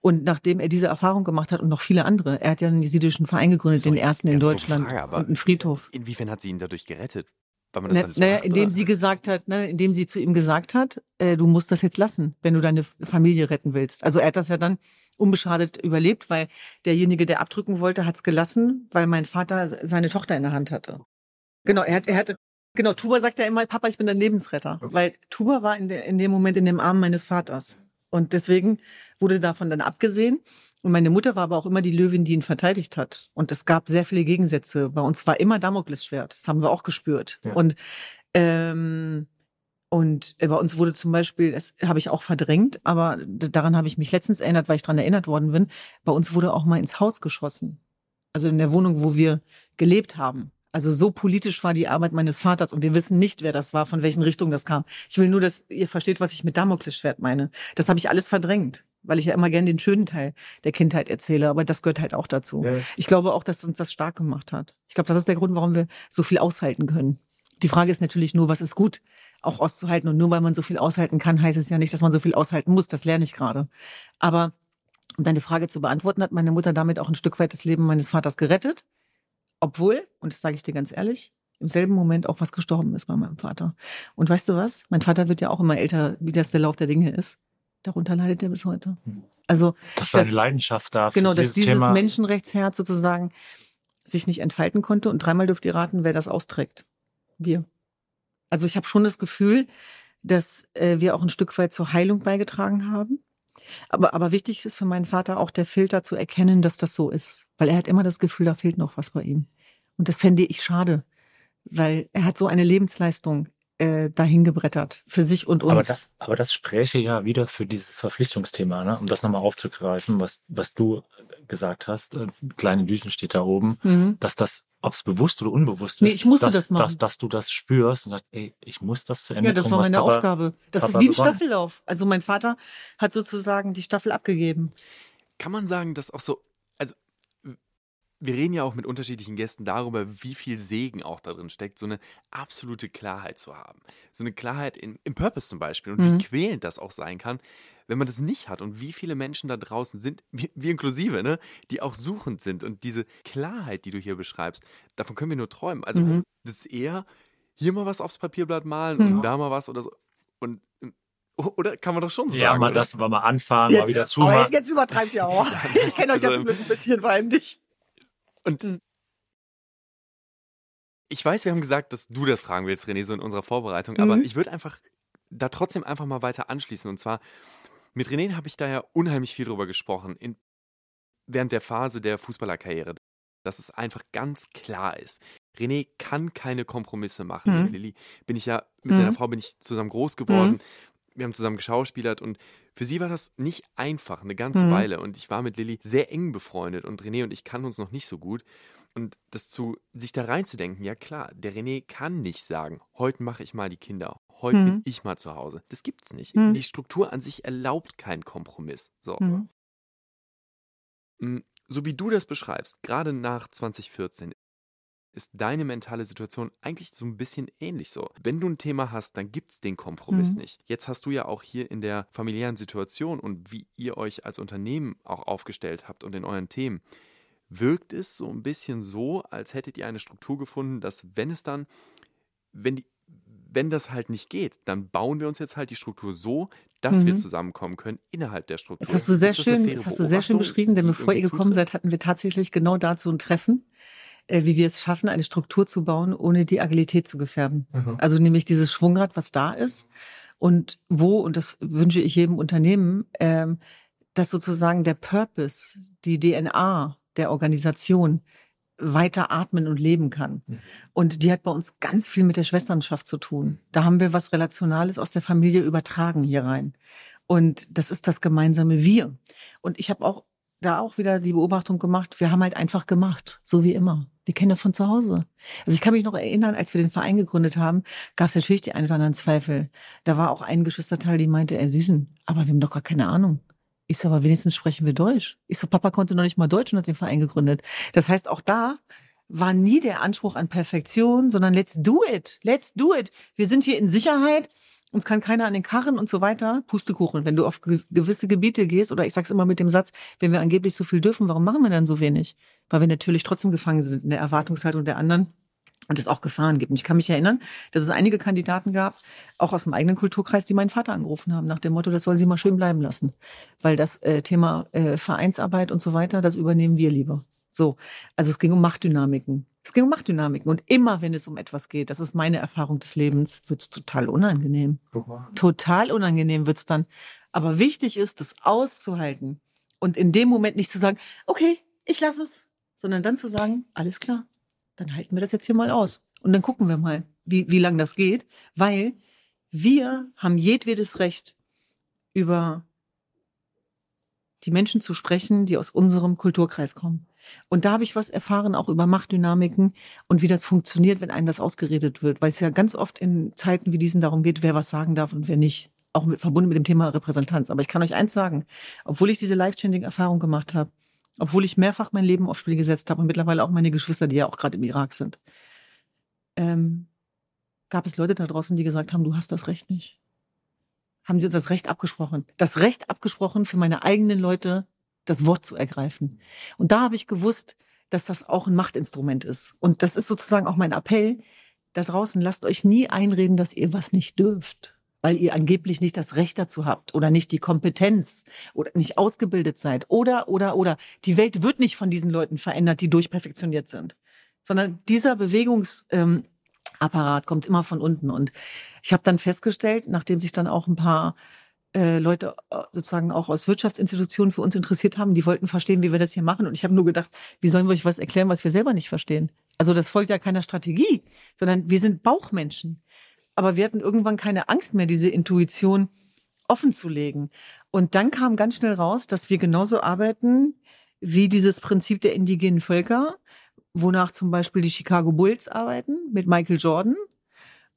Und nachdem er diese Erfahrung gemacht hat und noch viele andere, er hat ja einen jesidischen Verein gegründet, Sorry, den ersten in Deutschland Frage, und einen Friedhof. Inwiefern hat sie ihn dadurch gerettet? Weil man das Na, naja, indem oder? sie gesagt hat, ne, indem sie zu ihm gesagt hat, äh, du musst das jetzt lassen, wenn du deine Familie retten willst. Also er hat das ja dann unbeschadet überlebt, weil derjenige, der abdrücken wollte, hat es gelassen, weil mein Vater seine Tochter in der Hand hatte. Genau, er, hat, er hatte, genau, Tuba sagt ja immer, Papa, ich bin dein Lebensretter. Weil Tuba war in, der, in dem Moment in dem Arm meines Vaters. Und deswegen wurde davon dann abgesehen. Und meine Mutter war aber auch immer die Löwin, die ihn verteidigt hat. Und es gab sehr viele Gegensätze. Bei uns war immer Damoklesschwert. Das haben wir auch gespürt. Ja. Und ähm, und bei uns wurde zum Beispiel, das habe ich auch verdrängt, aber daran habe ich mich letztens erinnert, weil ich daran erinnert worden bin. Bei uns wurde auch mal ins Haus geschossen. Also in der Wohnung, wo wir gelebt haben. Also so politisch war die Arbeit meines Vaters und wir wissen nicht, wer das war, von welchen Richtungen das kam. Ich will nur, dass ihr versteht, was ich mit Damoklesschwert meine. Das habe ich alles verdrängt weil ich ja immer gerne den schönen Teil der Kindheit erzähle, aber das gehört halt auch dazu. Ja. Ich glaube auch, dass uns das stark gemacht hat. Ich glaube, das ist der Grund, warum wir so viel aushalten können. Die Frage ist natürlich nur, was ist gut, auch auszuhalten. Und nur weil man so viel aushalten kann, heißt es ja nicht, dass man so viel aushalten muss. Das lerne ich gerade. Aber um deine Frage zu beantworten, hat meine Mutter damit auch ein Stück weit das Leben meines Vaters gerettet. Obwohl, und das sage ich dir ganz ehrlich, im selben Moment auch was gestorben ist bei meinem Vater. Und weißt du was? Mein Vater wird ja auch immer älter, wie das der Lauf der Dinge ist darunter leidet er bis heute. Hm. Also das ist eine Leidenschaft da. Genau, dass dieses Thema. Menschenrechtsherz sozusagen sich nicht entfalten konnte und dreimal dürft ihr raten, wer das austrägt. Wir. Also ich habe schon das Gefühl, dass äh, wir auch ein Stück weit zur Heilung beigetragen haben. Aber, aber wichtig ist für meinen Vater auch der Filter zu erkennen, dass das so ist. Weil er hat immer das Gefühl, da fehlt noch was bei ihm. Und das fände ich schade, weil er hat so eine Lebensleistung äh, dahin gebrettert für sich und uns. Aber das, aber das spräche ja wieder für dieses Verpflichtungsthema, ne? um das nochmal aufzugreifen, was, was du gesagt hast. Äh, kleine Düsen steht da oben, mhm. dass das, ob es bewusst oder unbewusst ist, nee, ich musste dass, das machen. Dass, dass du das spürst und sagst, ey, ich muss das zu Ende Ja, das war meine Papa, Aufgabe. Das Papa ist wie ein Staffellauf. Also mein Vater hat sozusagen die Staffel abgegeben. Kann man sagen, dass auch so wir reden ja auch mit unterschiedlichen Gästen darüber, wie viel Segen auch darin steckt, so eine absolute Klarheit zu haben. So eine Klarheit in, im Purpose zum Beispiel und mhm. wie quälend das auch sein kann, wenn man das nicht hat und wie viele Menschen da draußen sind, wir, wir inklusive, ne, die auch suchend sind und diese Klarheit, die du hier beschreibst, davon können wir nur träumen. Also mhm. das ist eher hier mal was aufs Papierblatt malen mhm. und da mal was oder so. Und oder kann man doch schon sagen. Ja, mal das mal anfangen, jetzt, mal wieder zumachen. Jetzt übertreibt ihr auch. ich kenne euch ja zum Glück ein bisschen, vor allem dich. Und mhm. ich weiß, wir haben gesagt, dass du das fragen willst, René, so in unserer Vorbereitung, aber mhm. ich würde einfach da trotzdem einfach mal weiter anschließen. Und zwar, mit René habe ich da ja unheimlich viel drüber gesprochen, in, während der Phase der Fußballerkarriere, dass es einfach ganz klar ist. René kann keine Kompromisse machen. Mhm. Mit Lilly bin ich ja, mit mhm. seiner Frau bin ich zusammen groß geworden. Wir haben zusammen geschauspielert und für sie war das nicht einfach, eine ganze mhm. Weile. Und ich war mit Lilly sehr eng befreundet und René und ich kannten uns noch nicht so gut. Und das zu, sich da reinzudenken, ja klar, der René kann nicht sagen, heute mache ich mal die Kinder, heute mhm. bin ich mal zu Hause. Das gibt's nicht. Mhm. Die Struktur an sich erlaubt keinen Kompromiss. So. Mhm. Mm, so wie du das beschreibst, gerade nach 2014, ist deine mentale Situation eigentlich so ein bisschen ähnlich so. Wenn du ein Thema hast, dann gibt es den Kompromiss mhm. nicht. Jetzt hast du ja auch hier in der familiären Situation und wie ihr euch als Unternehmen auch aufgestellt habt und in euren Themen, wirkt es so ein bisschen so, als hättet ihr eine Struktur gefunden, dass wenn es dann, wenn die, wenn das halt nicht geht, dann bauen wir uns jetzt halt die Struktur so, dass mhm. wir zusammenkommen können innerhalb der Struktur. Das hast du sehr schön, das hast du sehr schön beschrieben, denn bevor ihr gekommen seid, hatten wir tatsächlich genau dazu ein Treffen wie wir es schaffen, eine Struktur zu bauen, ohne die Agilität zu gefährden. Mhm. Also nämlich dieses Schwungrad, was da ist und wo, und das wünsche ich jedem Unternehmen, ähm, dass sozusagen der Purpose, die DNA der Organisation weiter atmen und leben kann. Mhm. Und die hat bei uns ganz viel mit der Schwesternschaft zu tun. Da haben wir was Relationales aus der Familie übertragen hier rein. Und das ist das gemeinsame Wir. Und ich habe auch da auch wieder die Beobachtung gemacht, wir haben halt einfach gemacht, so wie immer. Wir kennen das von zu Hause. Also ich kann mich noch erinnern, als wir den Verein gegründet haben, gab es natürlich die ein oder anderen Zweifel. Da war auch ein Geschwisterteil, die meinte, ey Süßen, aber wir haben doch gar keine Ahnung. Ich so, aber wenigstens sprechen wir Deutsch. Ich so, Papa konnte noch nicht mal Deutsch und hat den Verein gegründet. Das heißt, auch da war nie der Anspruch an Perfektion, sondern let's do it. Let's do it. Wir sind hier in Sicherheit. Uns kann keiner an den Karren und so weiter. Pustekuchen. Wenn du auf ge gewisse Gebiete gehst, oder ich sag's immer mit dem Satz, wenn wir angeblich so viel dürfen, warum machen wir dann so wenig? Weil wir natürlich trotzdem gefangen sind in der Erwartungshaltung der anderen und es auch Gefahren gibt. Und ich kann mich erinnern, dass es einige Kandidaten gab, auch aus dem eigenen Kulturkreis, die meinen Vater angerufen haben, nach dem Motto, das sollen sie mal schön bleiben lassen. Weil das äh, Thema äh, Vereinsarbeit und so weiter, das übernehmen wir lieber. So, also es ging um Machtdynamiken. Es ging um Machtdynamiken. Und immer, wenn es um etwas geht, das ist meine Erfahrung des Lebens, wird's total unangenehm. Total unangenehm wird's dann. Aber wichtig ist, das auszuhalten. Und in dem Moment nicht zu sagen, okay, ich lasse es, sondern dann zu sagen, alles klar, dann halten wir das jetzt hier mal aus. Und dann gucken wir mal, wie, wie lang das geht. Weil wir haben jedwedes Recht, über die Menschen zu sprechen, die aus unserem Kulturkreis kommen. Und da habe ich was erfahren, auch über Machtdynamiken und wie das funktioniert, wenn einem das ausgeredet wird, weil es ja ganz oft in Zeiten wie diesen darum geht, wer was sagen darf und wer nicht. Auch mit, verbunden mit dem Thema Repräsentanz. Aber ich kann euch eins sagen, obwohl ich diese Life-Changing-Erfahrung gemacht habe, obwohl ich mehrfach mein Leben aufs Spiel gesetzt habe und mittlerweile auch meine Geschwister, die ja auch gerade im Irak sind, ähm, gab es Leute da draußen, die gesagt haben, du hast das Recht nicht. Haben sie uns das Recht abgesprochen. Das Recht abgesprochen, für meine eigenen Leute das Wort zu ergreifen. Und da habe ich gewusst, dass das auch ein Machtinstrument ist. Und das ist sozusagen auch mein Appell da draußen. Lasst euch nie einreden, dass ihr was nicht dürft, weil ihr angeblich nicht das Recht dazu habt oder nicht die Kompetenz oder nicht ausgebildet seid oder, oder, oder. Die Welt wird nicht von diesen Leuten verändert, die durchperfektioniert sind, sondern dieser Bewegungs, ähm, Apparat kommt immer von unten. Und ich habe dann festgestellt, nachdem sich dann auch ein paar äh, Leute äh, sozusagen auch aus Wirtschaftsinstitutionen für uns interessiert haben, die wollten verstehen, wie wir das hier machen. Und ich habe nur gedacht, wie sollen wir euch was erklären, was wir selber nicht verstehen? Also das folgt ja keiner Strategie, sondern wir sind Bauchmenschen. Aber wir hatten irgendwann keine Angst mehr, diese Intuition offen zu legen. Und dann kam ganz schnell raus, dass wir genauso arbeiten wie dieses Prinzip der indigenen Völker, wonach zum Beispiel die Chicago Bulls arbeiten mit Michael Jordan.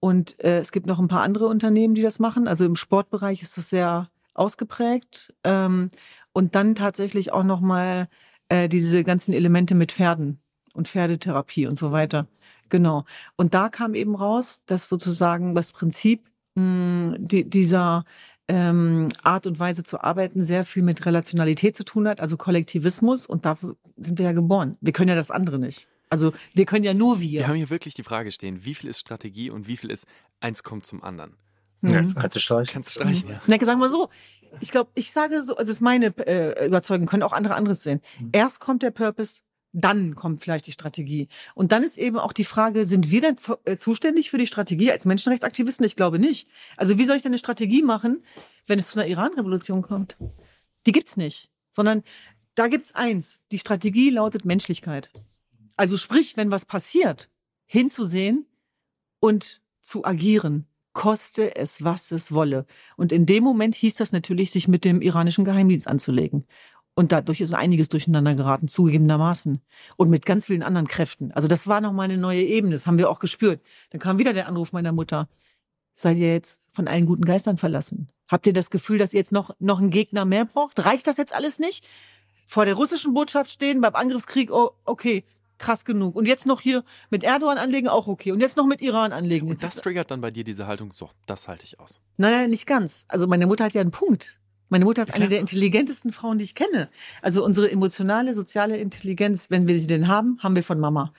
Und äh, es gibt noch ein paar andere Unternehmen, die das machen. Also im Sportbereich ist das sehr ausgeprägt. Ähm, und dann tatsächlich auch noch mal äh, diese ganzen Elemente mit Pferden und Pferdetherapie und so weiter. Genau. Und da kam eben raus, dass sozusagen das Prinzip mh, die, dieser ähm, Art und Weise zu arbeiten sehr viel mit Relationalität zu tun hat, also Kollektivismus. Und dafür sind wir ja geboren. Wir können ja das andere nicht. Also wir können ja nur wir. Wir haben hier wirklich die Frage stehen, wie viel ist Strategie und wie viel ist eins kommt zum anderen? Ja, Mhm. kannst du streichen. Kannst du streichen, ja. Na, sagen wir so. Ich glaube, ich sage so, also das ist meine äh, Überzeugung, können auch andere anderes sehen. Mhm. Erst kommt der Purpose, dann kommt vielleicht die Strategie. Und dann ist eben auch die Frage, sind wir denn äh, zuständig für die Strategie als Menschenrechtsaktivisten? Ich glaube nicht. Also wie soll ich denn eine Strategie machen, wenn es zu einer Iran-Revolution kommt? Die gibt's nicht. Sondern da gibt's eins. Die Strategie lautet Menschlichkeit. Also sprich, wenn was passiert, hinzusehen und zu agieren, koste es, was es wolle. Und in dem Moment hieß das natürlich, sich mit dem iranischen Geheimdienst anzulegen. Und dadurch ist einiges durcheinander geraten, zugegebenermaßen. Und mit ganz vielen anderen Kräften. Also das war nochmal eine neue Ebene, das haben wir auch gespürt. Dann kam wieder der Anruf meiner Mutter. Seid ihr jetzt von allen guten Geistern verlassen? Habt ihr das Gefühl, dass ihr jetzt noch, noch einen Gegner mehr braucht? Reicht das jetzt alles nicht? Vor der russischen Botschaft stehen, beim Angriffskrieg, oh, okay, krass genug. Und jetzt noch hier mit Erdogan anlegen, auch okay. Und jetzt noch mit Iran anlegen. Und das triggert dann bei dir diese Haltung, so, das halte ich aus. Nein, nein, nicht ganz. Also meine Mutter hat ja einen Punkt. Meine Mutter ist Ja, eine der intelligentesten Frauen, die ich kenne. Also unsere emotionale, soziale Intelligenz, wenn wir sie denn haben, haben wir von Mama.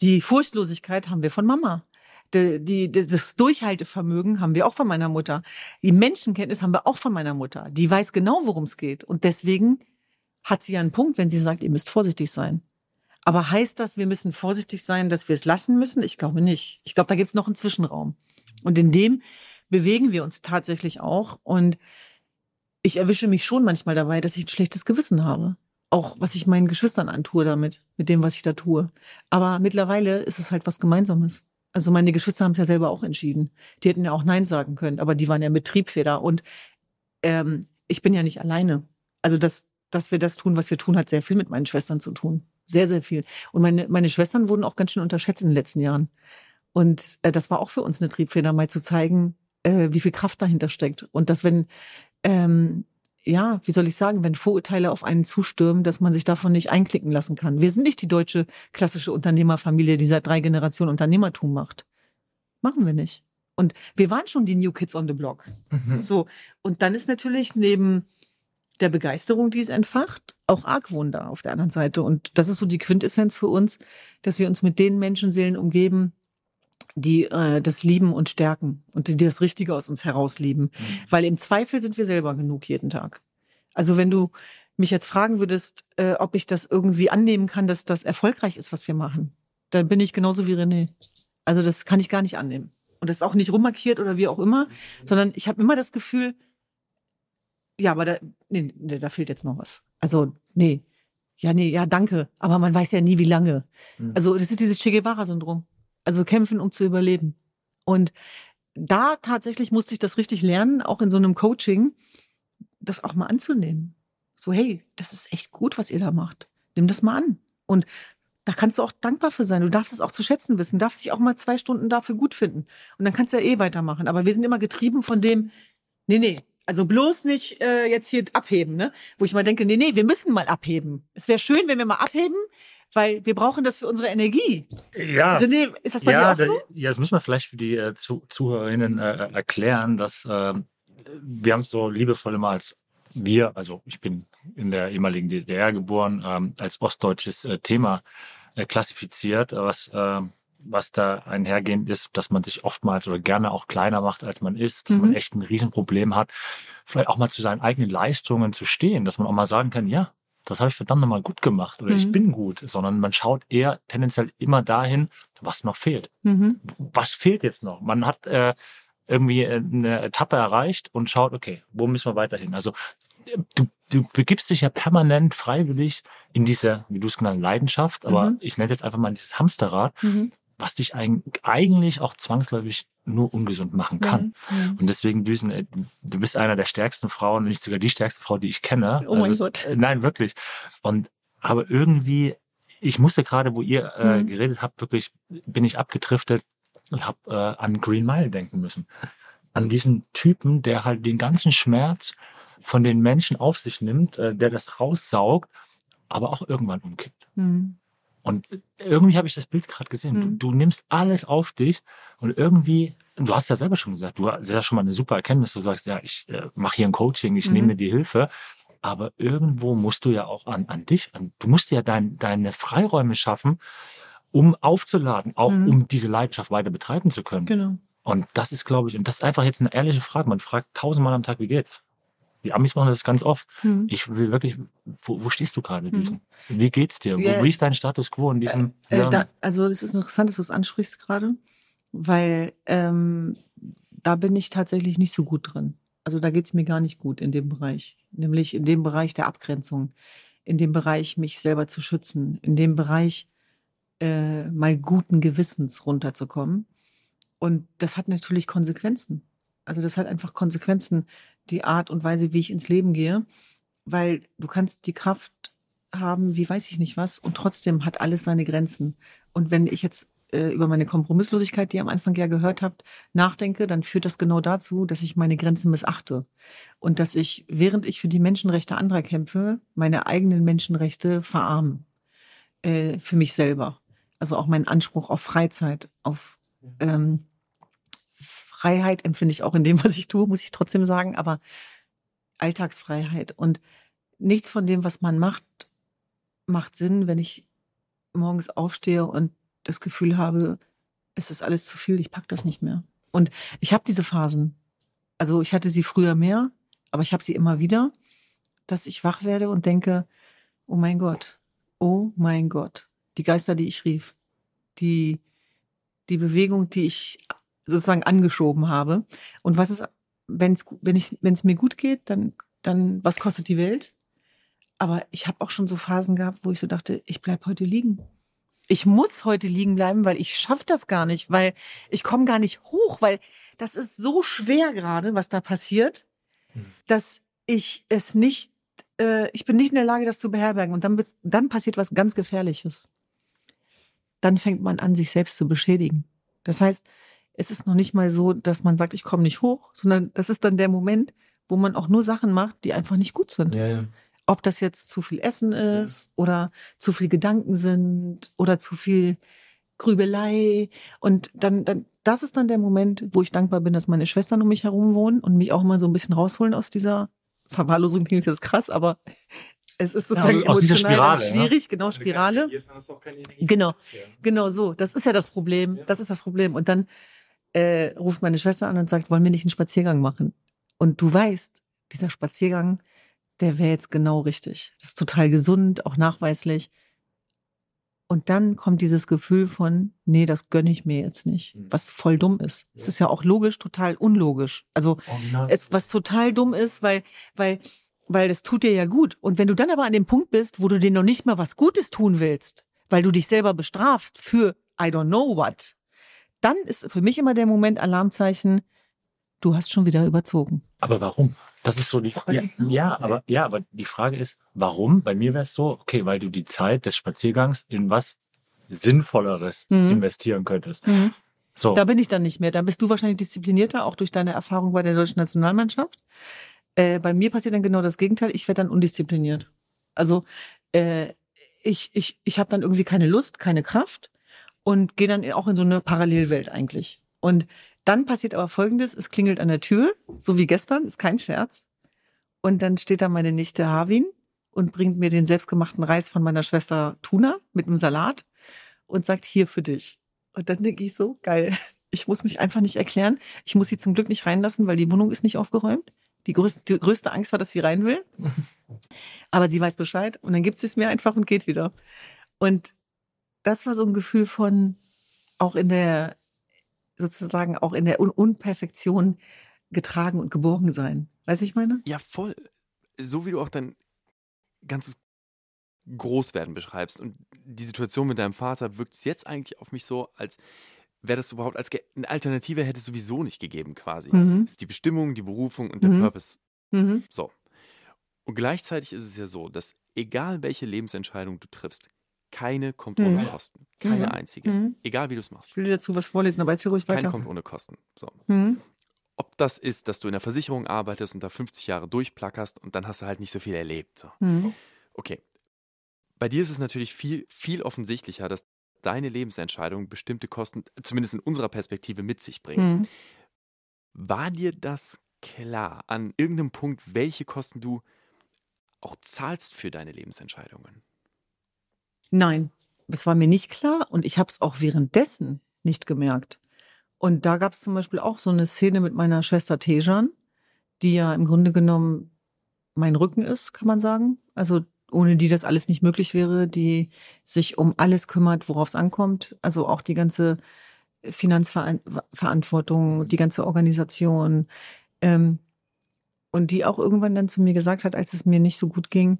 Die Furchtlosigkeit haben wir von Mama. Die, die, das Durchhaltevermögen haben wir auch von meiner Mutter. Die Menschenkenntnis haben wir auch von meiner Mutter. Die weiß genau, worum es geht. Und deswegen hat sie ja einen Punkt, wenn sie sagt, ihr müsst vorsichtig sein. Aber heißt das, wir müssen vorsichtig sein, dass wir es lassen müssen? Ich glaube nicht. Ich glaube, da gibt es noch einen Zwischenraum. Und in dem bewegen wir uns tatsächlich auch. Und ich erwische mich schon manchmal dabei, dass ich ein schlechtes Gewissen habe. auch was ich meinen Geschwistern antue damit, mit dem, was ich da tue. Aber mittlerweile ist es halt was Gemeinsames. Also meine Geschwister haben es ja selber auch entschieden. Die hätten ja auch Nein sagen können, aber die waren ja mit Triebfeder. Und ähm, ich bin ja nicht alleine. Also das, dass wir das tun, was wir tun, hat sehr viel mit meinen Schwestern zu tun. Sehr, sehr viel. Und meine, meine Schwestern wurden auch ganz schön unterschätzt in den letzten Jahren. Und äh, das war auch für uns eine Triebfeder, mal zu zeigen, äh, wie viel Kraft dahinter steckt. Und dass wenn ähm, ja, wie soll ich sagen, wenn Vorurteile auf einen zustürmen, dass man sich davon nicht einklicken lassen kann. Wir sind nicht die deutsche klassische Unternehmerfamilie, die seit drei Generationen Unternehmertum macht. Machen wir nicht. Und wir waren schon die New Kids on the Block. Mhm. So. Und dann ist natürlich neben der Begeisterung, die es entfacht, auch Argwohn da auf der anderen Seite. Und das ist so die Quintessenz für uns, dass wir uns mit den Menschenseelen umgeben, die äh, das lieben und stärken und die das Richtige aus uns herauslieben. Mhm. Weil im Zweifel sind wir selber genug jeden Tag. Also wenn du mich jetzt fragen würdest, äh, ob ich das irgendwie annehmen kann, dass das erfolgreich ist, was wir machen, dann bin ich genauso wie René. Also das kann ich gar nicht annehmen. Und das ist auch nicht rummarkiert oder wie auch immer, mhm. sondern ich habe immer das Gefühl, ja, aber da, nee, nee, da fehlt jetzt noch was. Also, nee. Ja, nee, ja, danke. Aber man weiß ja nie, wie lange. Mhm. Also, das ist dieses Che Guevara-Syndrom. Also kämpfen, um zu überleben. Und da tatsächlich musste ich das richtig lernen, auch in so einem Coaching, das auch mal anzunehmen. So, hey, das ist echt gut, was ihr da macht. Nimm das mal an. Und da kannst du auch dankbar für sein. Du darfst es auch zu schätzen wissen, darfst dich auch mal zwei Stunden dafür gut finden. Und dann kannst du ja eh weitermachen. Aber wir sind immer getrieben von dem, nee, nee, also bloß nicht äh, jetzt hier abheben, ne? Wo ich mal denke, nee, nee, wir müssen mal abheben. Es wäre schön, wenn wir mal abheben, weil wir brauchen das für unsere Energie. Ja. René, ist das bei ja, dir auch so? Ja, das müssen wir vielleicht für die äh, Zu Zuhörerinnen äh, erklären, dass äh, wir haben es so liebevoll immer als wir, also ich bin in der ehemaligen DDR geboren, ähm, als ostdeutsches äh, Thema äh, klassifiziert, was äh, was da einhergehend ist, dass man sich oftmals oder gerne auch kleiner macht, als man ist, dass mhm. man echt ein Riesenproblem hat, vielleicht auch mal zu seinen eigenen Leistungen zu stehen, dass man auch mal sagen kann, ja, das habe ich verdammt nochmal gut gemacht oder mhm. ich bin gut, sondern man schaut eher tendenziell immer dahin, was noch fehlt. Mhm. Was fehlt jetzt noch? Man hat äh, irgendwie eine Etappe erreicht und schaut, okay, wo müssen wir weiterhin? Also du, du begibst dich ja permanent freiwillig in diese, wie du es genannt, Leidenschaft, aber mhm. ich nenne es jetzt einfach mal dieses Hamsterrad, mhm. Was dich eigentlich auch zwangsläufig nur ungesund machen kann. Mhm. Und deswegen düsen, äh, du bist einer der stärksten Frauen, nicht sogar die stärkste Frau, die ich kenne. Oh mein also, Gott. Äh, nein, wirklich. Und aber irgendwie, ich musste gerade, wo ihr äh, mhm. geredet habt, wirklich bin ich abgedriftet und habe äh, an Green Mile denken müssen. An diesen Typen, der halt den ganzen Schmerz von den Menschen auf sich nimmt, äh, der das raussaugt, aber auch irgendwann umkippt. Mhm. Und irgendwie habe ich das Bild gerade gesehen. Mhm. Du, du, nimmst alles auf dich und irgendwie, du hast ja selber schon gesagt, du hast ja schon mal eine super Erkenntnis. Du sagst, ja, ich äh, mache hier ein Coaching, ich mhm. nehme die Hilfe. Aber irgendwo musst du ja auch an, an dich, an, du musst ja dein, deine Freiräume schaffen, um aufzuladen, auch mhm. um diese Leidenschaft weiter betreiben zu können. Genau. Und das ist, glaube ich, und das ist einfach jetzt eine ehrliche Frage. Man fragt tausendmal am Tag, wie geht's? Die Amis machen das ganz oft. Mhm. Ich will wirklich, wo, wo stehst du gerade? Mhm. Wie geht's dir? Ja, wie ist dein Status quo in diesem? Äh, äh, da, also es ist interessant, dass du es ansprichst gerade, weil ähm, da bin ich tatsächlich nicht so gut drin. Also da geht's mir gar nicht gut in dem Bereich, nämlich in dem Bereich der Abgrenzung, in dem Bereich mich selber zu schützen, in dem Bereich äh, mal guten Gewissens runterzukommen. Und das hat natürlich Konsequenzen. Also das hat einfach Konsequenzen, die Art und Weise, wie ich ins Leben gehe, weil du kannst die Kraft haben, wie weiß ich nicht was, und trotzdem hat alles seine Grenzen. Und wenn ich jetzt äh, über meine Kompromisslosigkeit, die ihr am Anfang ja gehört habt, nachdenke, dann führt das genau dazu, dass ich meine Grenzen missachte. Und dass ich, während ich für die Menschenrechte anderer kämpfe, meine eigenen Menschenrechte verarme. Äh, für mich selber. Also auch meinen Anspruch auf Freizeit, auf ähm, Freiheit empfinde ich auch in dem, was ich tue, muss ich trotzdem sagen, aber Alltagsfreiheit und nichts von dem, was man macht, macht Sinn, wenn ich morgens aufstehe und das Gefühl habe, es ist alles zu viel, ich pack das nicht mehr. Und ich habe diese Phasen. Also ich hatte sie früher mehr, aber ich habe sie immer wieder, dass ich wach werde und denke, oh mein Gott, oh mein Gott, die Geister, die ich rief, die, die Bewegung, die ich sozusagen angeschoben habe. Und was ist, wenn's, wenn ich, wenn es mir gut geht, dann, dann, was kostet die Welt? aber ich habe auch schon so Phasen gehabt, wo ich so dachte, ich bleib heute liegen. Ich muss heute liegen bleiben, weil ich schaff das gar nicht, weil ich komme gar nicht hoch, weil das ist so schwer gerade, was da passiert, Hm. dass ich es nicht, äh, ich bin nicht in der Lage, das zu beherbergen. Und dann, dann passiert was ganz Gefährliches. Dann fängt man an, sich selbst zu beschädigen. Das heißt, es ist noch nicht mal so, dass man sagt, ich komme nicht hoch, sondern das ist dann der Moment, wo man auch nur Sachen macht, die einfach nicht gut sind. Ja, ja. Ob das jetzt zu viel Essen ist oder zu viel Gedanken sind oder zu viel Grübelei. Und dann, dann, das ist dann der Moment, wo ich dankbar bin, dass meine Schwestern um mich herum wohnen und mich auch mal so ein bisschen rausholen aus dieser Verwahrlosung klingt jetzt krass, aber es ist sozusagen aus dieser emotional dann Spirale, ne? schwierig, genau, Spirale. Genau. Genau so, das ist ja das Problem. Das ist das Problem. Und dann äh, ruft meine Schwester an und sagt, wollen wir nicht einen Spaziergang machen? Und du weißt, dieser Spaziergang, der wäre jetzt genau richtig. Das ist total gesund, auch nachweislich. Und dann kommt dieses Gefühl von, nee, das gönne ich mir jetzt nicht, Mhm. was voll dumm ist. Es ist ja auch logisch, total unlogisch. Also es, was total dumm ist, weil, weil, weil das tut dir ja gut. Und wenn du dann aber an dem Punkt bist, wo du dir noch nicht mal was Gutes tun willst, weil du dich selber bestrafst für I don't know what, dann ist für mich immer der Moment Alarmzeichen, du hast schon wieder überzogen. Aber warum? Das ist so die ja, ja, aber ja, aber die Frage ist, warum? Bei mir wäre es so, okay, weil du die Zeit des Spaziergangs in was Sinnvolleres Mhm. investieren könntest. So, Da bin ich dann nicht mehr. Da bist du wahrscheinlich disziplinierter, auch durch deine Erfahrung bei der deutschen Nationalmannschaft. Äh, bei mir passiert dann genau das Gegenteil. Ich werde dann undiszipliniert. Also äh, ich, ich, ich habe dann irgendwie keine Lust, keine Kraft und gehe dann auch in so eine Parallelwelt eigentlich. Und dann passiert aber Folgendes, es klingelt an der Tür, so wie gestern, ist kein Scherz. Und dann steht da meine Nichte Harwin und bringt mir den selbstgemachten Reis von meiner Schwester Tuna mit einem Salat und sagt, hier für dich. Und dann denke ich so, geil. Ich muss mich einfach nicht erklären. Ich muss sie zum Glück nicht reinlassen, weil die Wohnung ist nicht aufgeräumt. Die größte, die größte Angst war, dass sie rein will. Aber sie weiß Bescheid und dann gibt sie es mir einfach und geht wieder. Und das war so ein Gefühl von auch in der, sozusagen auch in der Un Unperfektion getragen und geborgen sein. Weißt du, ich meine? Ja, voll. So wie du auch dein ganzes Großwerden beschreibst und die Situation mit deinem Vater wirkt es jetzt eigentlich auf mich so, als wäre das überhaupt als eine Alternative hätte es sowieso nicht gegeben quasi. Mhm. Es ist die Bestimmung, die Berufung und der Mhm. Purpose. Mhm. So. Und gleichzeitig ist es ja so, dass egal welche Lebensentscheidung du triffst, keine kommt Mhm. ohne Kosten. Keine Mhm. einzige. Mhm. Egal wie du es machst. Ich will dir dazu was vorlesen, aber erzähl ruhig Keine weiter. kommt ohne Kosten. So. Mhm. Ob das ist, dass du in der Versicherung arbeitest und da 50 Jahre durchplackerst und dann hast du halt nicht so viel erlebt. So. Mhm. Okay. Bei dir ist es natürlich viel, viel offensichtlicher, dass deine Lebensentscheidungen bestimmte Kosten, zumindest in unserer Perspektive, mit sich bringen. Mhm. War dir das klar an irgendeinem Punkt, welche Kosten du auch zahlst für deine Lebensentscheidungen? Nein, das war mir nicht klar und ich habe es auch währenddessen nicht gemerkt. Und da gab es zum Beispiel auch so eine Szene mit meiner Schwester Tejan, die ja im Grunde genommen mein Rücken ist, kann man sagen. Also ohne die das alles nicht möglich wäre, die sich um alles kümmert, worauf es ankommt. Also auch die ganze Finanzverantwortung, die ganze Organisation. Ähm, und die auch irgendwann dann zu mir gesagt hat, als es mir nicht so gut ging,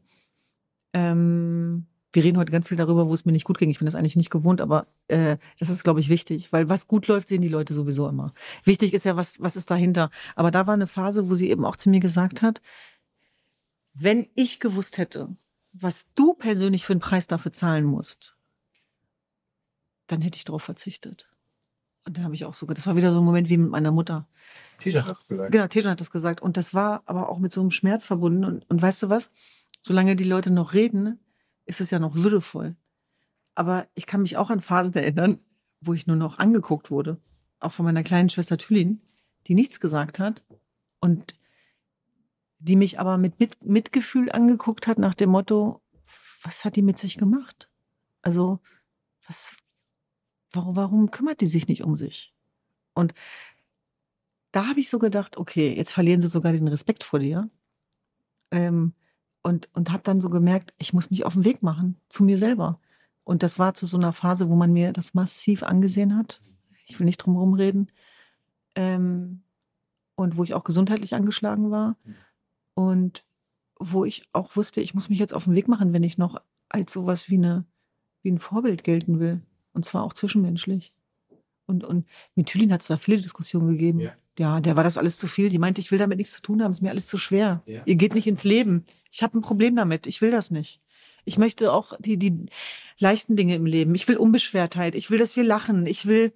ähm, wir reden heute ganz viel darüber, wo es mir nicht gut ging. Ich bin das eigentlich nicht gewohnt, aber äh, das ist, glaube ich, wichtig, weil was gut läuft, sehen die Leute sowieso immer. Wichtig ist ja, was, was ist dahinter. Aber da war eine Phase, wo sie eben auch zu mir gesagt hat, wenn ich gewusst hätte, was du persönlich für einen Preis dafür zahlen musst, dann hätte ich darauf verzichtet. Und dann habe ich auch so, das war wieder so ein Moment wie mit meiner Mutter. Tisha hat es gesagt. Genau, Tejan hat das gesagt. Und das war aber auch mit so einem Schmerz verbunden. Und, und weißt du was? Solange die Leute noch reden, ist es ja noch würdevoll. Aber ich kann mich auch an Phasen erinnern, wo ich nur noch angeguckt wurde. Auch von meiner kleinen Schwester Thülin, die nichts gesagt hat. Und die mich aber mit, mit Mitgefühl angeguckt hat nach dem Motto, was hat die mit sich gemacht? Also, was, warum, warum kümmert die sich nicht um sich? Und da habe ich so gedacht, okay, jetzt verlieren sie sogar den Respekt vor dir. Ähm, und und habe dann so gemerkt, ich muss mich auf den Weg machen zu mir selber. Und das war zu so einer Phase, wo man mir das massiv angesehen hat. Ich will nicht drum herum reden. Ähm, und wo ich auch gesundheitlich angeschlagen war. Und wo ich auch wusste, ich muss mich jetzt auf den Weg machen, wenn ich noch als sowas wie eine, wie ein Vorbild gelten will. Und zwar auch zwischenmenschlich. Und, und mit Thülin hat es da viele Diskussionen gegeben. Ja. Ja. der war das alles zu viel. Die meinte, ich will damit nichts zu tun haben, ist mir alles zu schwer. Ja. Ihr geht nicht ins Leben. Ich habe ein Problem damit. Ich will das nicht. Ich möchte auch die, die leichten Dinge im Leben. Ich will Unbeschwertheit. Ich will, dass wir lachen. Ich will,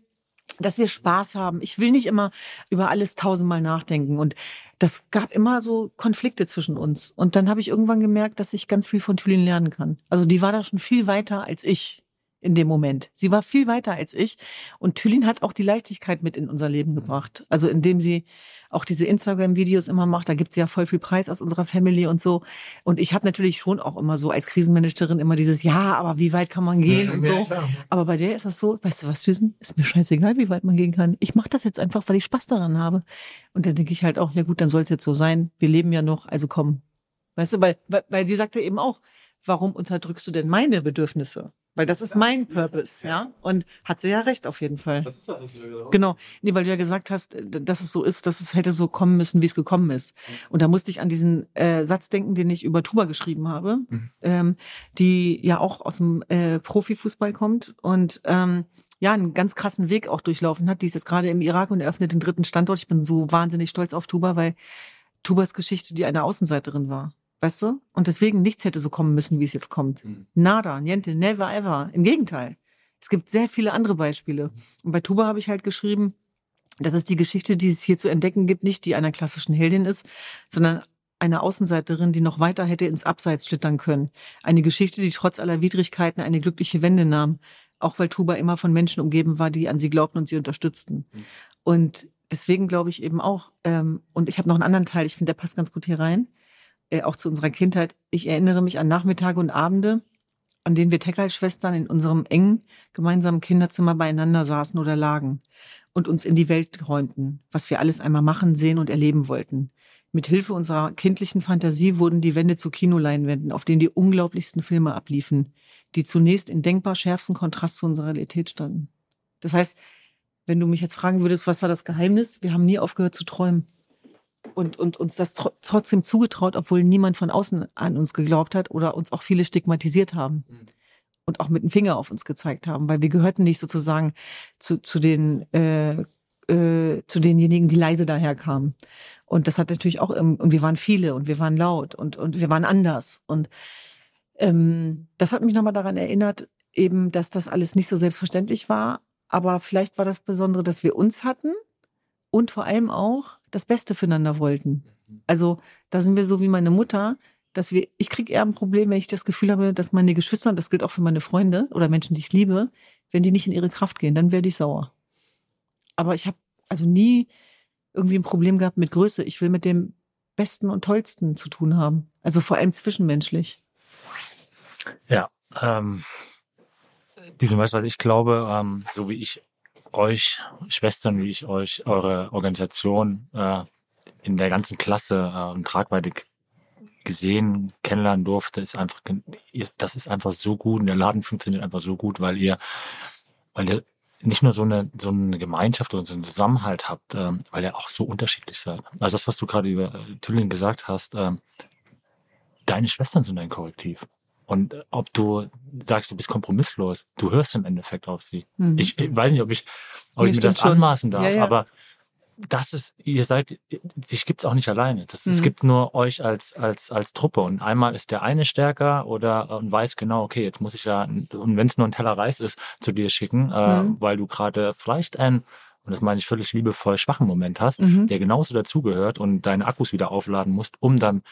dass wir Spaß haben. Ich will nicht immer über alles tausendmal nachdenken. Und das gab immer so Konflikte zwischen uns. Und dann habe ich irgendwann gemerkt, dass ich ganz viel von Thülin lernen kann. Also die war da schon viel weiter als ich in dem Moment. Sie war viel weiter als ich. Und Thülin hat auch die Leichtigkeit mit in unser Leben gebracht. Also indem sie auch diese Instagram-Videos immer macht, da gibt sie ja voll viel Preis aus unserer Family und so. Und ich habe natürlich schon auch immer so als Krisenmanagerin immer dieses, ja, aber wie weit kann man gehen ja, und so. Klar. Aber bei der ist das so, weißt du was, Süßen, ist mir scheißegal, wie weit man gehen kann. Ich mache das jetzt einfach, weil ich Spaß daran habe. Und dann denke ich halt auch, ja gut, dann soll es jetzt so sein. Wir leben ja noch, also komm. Weißt du, weil, weil, weil sie sagte eben auch, warum unterdrückst du denn meine Bedürfnisse? Weil das ist mein Purpose, ja. Und hat sie ja recht auf jeden Fall. Was ist das, was du da Genau. Nee, weil du ja gesagt hast, dass es so ist, dass es hätte so kommen müssen, wie es gekommen ist. Und da musste ich an diesen äh, Satz denken, den ich über Tuba geschrieben habe, mhm. ähm, die ja auch aus dem äh, Profifußball kommt und ähm, ja, einen ganz krassen Weg auch durchlaufen hat. Die ist jetzt gerade im Irak und eröffnet den dritten Standort. Ich bin so wahnsinnig stolz auf Tuba, weil Tubas Geschichte die eine Außenseiterin war. Weißt du? Und deswegen nichts hätte so kommen müssen, wie es jetzt kommt. Mhm. Nada, niente, never ever. Im Gegenteil. Es gibt sehr viele andere Beispiele. Und bei Tuba habe ich halt geschrieben, dass es die Geschichte, die es hier zu entdecken gibt, nicht die einer klassischen Heldin ist, sondern eine Außenseiterin, die noch weiter hätte ins Abseits schlittern können. Eine Geschichte, die trotz aller Widrigkeiten eine glückliche Wende nahm. Auch weil Tuba immer von Menschen umgeben war, die an sie glaubten und sie unterstützten. Mhm. Und deswegen glaube ich eben auch, ähm, und ich habe noch einen anderen Teil, ich finde, der passt ganz gut hier rein äh, auch zu unserer Kindheit. Ich erinnere mich an Nachmittage und Abende, an denen wir Teckerl-Schwestern in unserem engen gemeinsamen Kinderzimmer beieinander saßen oder lagen und uns in die Welt träumten, was wir alles einmal machen, sehen und erleben wollten. Mit Hilfe unserer kindlichen Fantasie wurden die Wände zu Kinoleinwänden, auf denen die unglaublichsten Filme abliefen, die zunächst in denkbar schärfsten Kontrast zu unserer Realität standen. Das heißt, wenn du mich jetzt fragen würdest, was war das Geheimnis? Wir haben nie aufgehört zu träumen und, und uns das tr trotzdem zugetraut, obwohl niemand von außen an uns geglaubt hat oder uns auch viele stigmatisiert haben. Mhm. Und auch mit dem Finger auf uns gezeigt haben, weil wir gehörten nicht sozusagen zu, zu den äh, äh, zu denjenigen, die leise daherkamen. Und das hat natürlich auch, und wir waren viele und wir waren laut und, und wir waren anders. Und ähm, das hat mich nochmal daran erinnert, eben, dass das alles nicht so selbstverständlich war. Aber vielleicht war das Besondere, dass wir uns hatten und vor allem auch das Beste füreinander wollten. Also da sind wir so wie meine Mutter, dass wir, ich kriege eher ein Problem, wenn ich das Gefühl habe, dass meine Geschwister, das gilt auch für meine Freunde oder Menschen, die ich liebe, wenn die nicht in ihre Kraft gehen, dann werde ich sauer. Aber ich habe also nie irgendwie ein Problem gehabt mit Größe. Ich will mit dem Besten und Tollsten zu tun haben. Also vor allem zwischenmenschlich. Ja, ähm, diesen weißt was ich glaube, ähm, so wie ich euch Schwestern, wie ich euch eure Organisation äh, in der ganzen Klasse äh, und Tragweite gesehen, kennenlernen durfte, ist einfach, das ist einfach so gut und der Laden funktioniert einfach so gut, weil ihr, weil ihr nicht nur so eine, so eine Gemeinschaft oder so einen Zusammenhalt habt, äh, weil ihr auch so unterschiedlich seid. Also das, was du gerade über äh, Tüllin gesagt hast, äh, deine Schwestern sind ein Korrektiv. Und ob du sagst, du bist kompromisslos, du hörst im Endeffekt auf sie. Mhm. Ich, ich, weiß nicht, ob ich, ob ich mir das schon. anmaßen darf, ja, ja. aber das ist, ihr seid, dich gibt's auch nicht alleine. Das, mhm. Es gibt nur euch als, als, als Truppe. Und einmal ist der eine stärker oder und weiß genau, okay, jetzt muss ich ja, und wenn es nur ein Teller Reis ist, zu dir schicken, äh, mhm. äh, weil du gerade vielleicht ein und das meine ich völlig liebevoll, schwachen Moment hast, mhm. der genauso dazugehört und deine Akkus wieder aufladen musst, um dann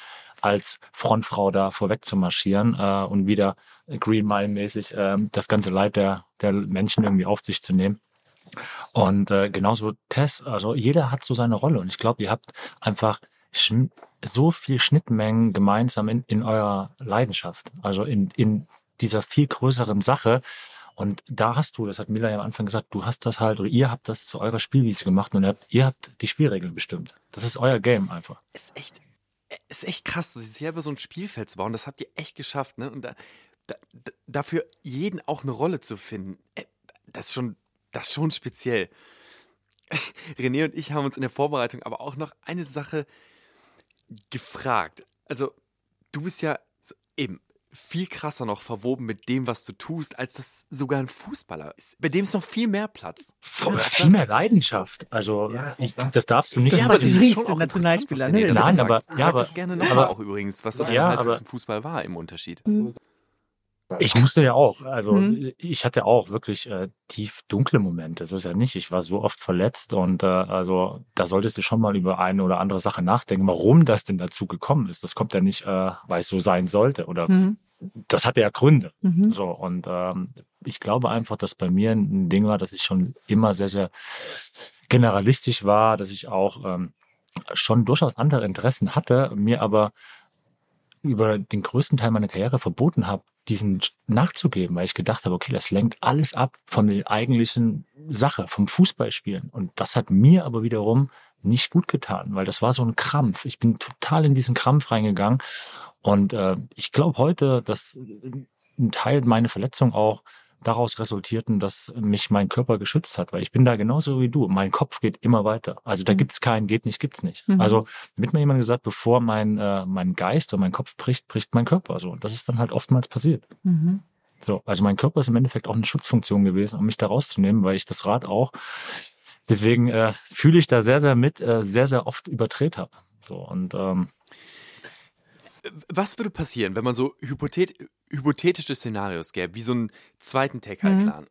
als Frontfrau da vorweg zu marschieren äh, und wieder Green Mile mäßig äh, das ganze Leid der, der Menschen irgendwie auf sich zu nehmen. Und äh, genauso Tess, also jeder hat so seine Rolle und ich glaube, ihr habt einfach so viel Schnittmengen gemeinsam in, in eurer Leidenschaft, also in, in dieser viel größeren Sache. Und da hast du, das hat Mila ja am Anfang gesagt, du hast das halt, oder ihr habt das zu eurer Spielwiese gemacht und ihr habt, ihr habt die Spielregeln bestimmt. Das ist euer Game einfach. Ist echt ist echt krass, sich selber so ein Spielfeld zu bauen. Das habt ihr echt geschafft, ne? Und da, da, dafür jeden auch eine Rolle zu finden, äh, das ist schon, das ist schon speziell. René und ich haben uns in der Vorbereitung aber auch noch eine Sache gefragt. Also, du bist ja eben viel krasser noch verwoben mit dem, was du tust, als das sogar ein Fußballer ist. Bei dem ist noch viel mehr Platz. Voll, viel mehr Leidenschaft. Also Ja, ich, das- das darfst du nicht Das Ja, aber das die ist schon auch Nationalspieler, ne? du Nein, aber- ja, aber- das gerne nochmal aber- auch übrigens, was so deine Ja, Haltung aber- zum Fußball war im Unterschied. Mhm. Ich musste ja auch. Also Mhm. ich hatte auch wirklich äh, tief dunkle Momente. So ist ja nicht. Ich war so oft verletzt und äh, also da solltest du schon mal über eine oder andere Sache nachdenken, warum das denn dazu gekommen ist. Das kommt ja nicht, äh, weil es so sein sollte oder Mhm. das hatte ja Gründe. Mhm. So und ähm, ich glaube einfach, dass bei mir ein Ding war, dass ich schon immer sehr sehr generalistisch war, dass ich auch ähm, schon durchaus andere Interessen hatte, mir aber über den größten Teil meiner Karriere verboten habe, diesen nachzugeben, weil ich gedacht habe, okay, das lenkt alles ab von der eigentlichen Sache, vom Fußballspielen. Und das hat mir aber wiederum nicht gut getan, weil das war so ein Krampf. Ich bin total in diesen Krampf reingegangen. Und äh, ich glaube heute, dass ein Teil meiner Verletzung auch daraus resultierten, dass mich mein Körper geschützt hat, weil ich bin da genauso wie du. Mein Kopf geht immer weiter. Also da Mhm. gibt's keinen, geht nicht, gibt's nicht. Mhm. Also mit mir jemand gesagt, bevor mein, äh, mein Geist oder mein Kopf bricht, bricht mein Körper. So. Und das ist dann halt oftmals passiert. Mhm. So, also mein Körper ist im Endeffekt auch eine Schutzfunktion gewesen, um mich da rauszunehmen, weil ich das Rad auch. Deswegen äh, fühle ich da sehr, sehr mit, äh, sehr, sehr oft überdreht habe. So und ähm, Was würde passieren, wenn man so hypothet hypothetische Szenarios gäbe, wie so einen zweiten Tech-Clan?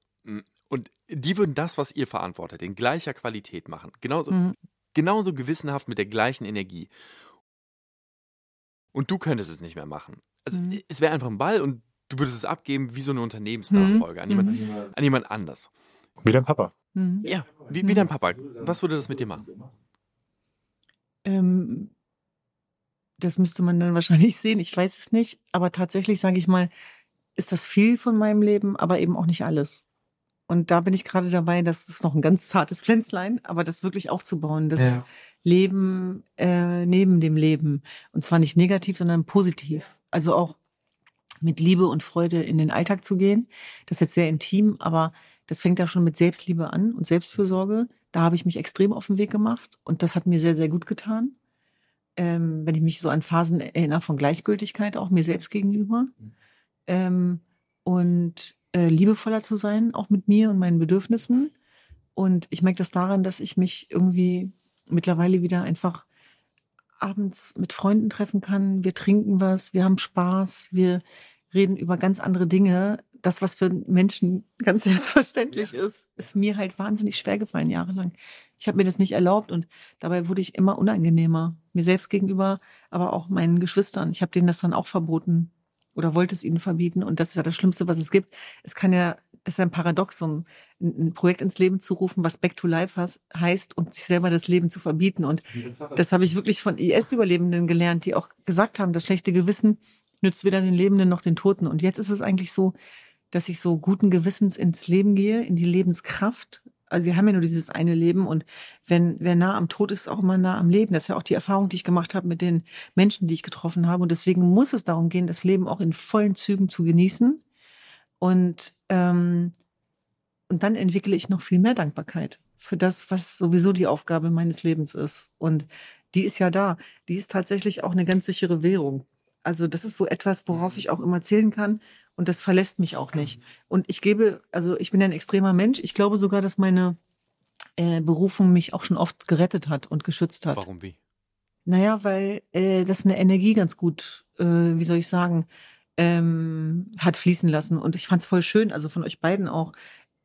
Und die würden das, was ihr verantwortet, in gleicher Qualität machen. Genauso, Mhm. genauso gewissenhaft mit der gleichen Energie. Und du könntest es nicht mehr machen. Also Mhm. es wäre einfach ein Ball und du würdest es abgeben wie so eine Unternehmensnachfolge an, jemand, an jemand anders. wie dein Papa. Mhm. Ja, wie, wie dein Papa. Was würde das mit dir machen? Ähm, das müsste man dann wahrscheinlich sehen. Ich weiß es nicht. Aber tatsächlich, sage ich mal, ist das viel von meinem Leben, aber eben auch nicht alles. Und da bin ich gerade dabei, das ist noch ein ganz zartes Pflänzlein, aber das wirklich aufzubauen, das Ja. Leben äh, neben dem Leben. Und zwar nicht negativ, sondern positiv. Also auch mit Liebe und Freude in den Alltag zu gehen. Das ist jetzt sehr intim, aber das fängt ja schon mit Selbstliebe an und Selbstfürsorge. Da habe ich mich extrem auf den Weg gemacht und das hat mir sehr, sehr gut getan. Ähm, wenn ich mich so an Phasen erinnere von Gleichgültigkeit, auch mir selbst gegenüber. Ähm, und äh, liebevoller zu sein, auch mit mir und meinen Bedürfnissen. Und ich merke das daran, dass ich mich irgendwie mittlerweile wieder einfach abends mit Freunden treffen kann. Wir trinken was, wir haben Spaß, wir reden über ganz andere Dinge. Das, was für Menschen ganz selbstverständlich ist, ist mir halt wahnsinnig schwer gefallen jahrelang. Ich habe mir das nicht erlaubt und dabei wurde ich immer unangenehmer. Mir selbst gegenüber, aber auch meinen Geschwistern. Ich habe denen das dann auch verboten oder wollte es ihnen verbieten. Und das ist ja das Schlimmste, was es gibt. Es kann ja, das ist ein Paradoxum, ein, ein Projekt ins Leben zu rufen, was Back to Life has, heißt und sich selber das Leben zu verbieten. Und das habe ich wirklich von IS-Überlebenden gelernt, die auch gesagt haben, das schlechte Gewissen nützt weder den Lebenden noch den Toten. Und jetzt ist es eigentlich so, dass ich so guten Gewissens ins Leben gehe, in die Lebenskraft. Also wir haben ja nur dieses eine Leben und wenn wer nah am Tod ist, ist auch immer nah am Leben. Das ist ja auch die Erfahrung, die ich gemacht habe mit den Menschen, die ich getroffen habe. Und deswegen muss es darum gehen, das Leben auch in vollen Zügen zu genießen. Und, ähm, und dann entwickle ich noch viel mehr Dankbarkeit für das, was sowieso die Aufgabe meines Lebens ist. Und die ist ja da. Die ist tatsächlich auch eine ganz sichere Währung. Also das ist so etwas, worauf ich auch immer zählen kann. Und das verlässt mich auch nicht. Und ich gebe, also ich bin ein extremer Mensch. Ich glaube sogar, dass meine äh, Berufung mich auch schon oft gerettet hat und geschützt hat. Warum wie? Naja, weil äh, das eine Energie ganz gut, äh, wie soll ich sagen, ähm, hat fließen lassen. Und ich fand es voll schön, also von euch beiden auch,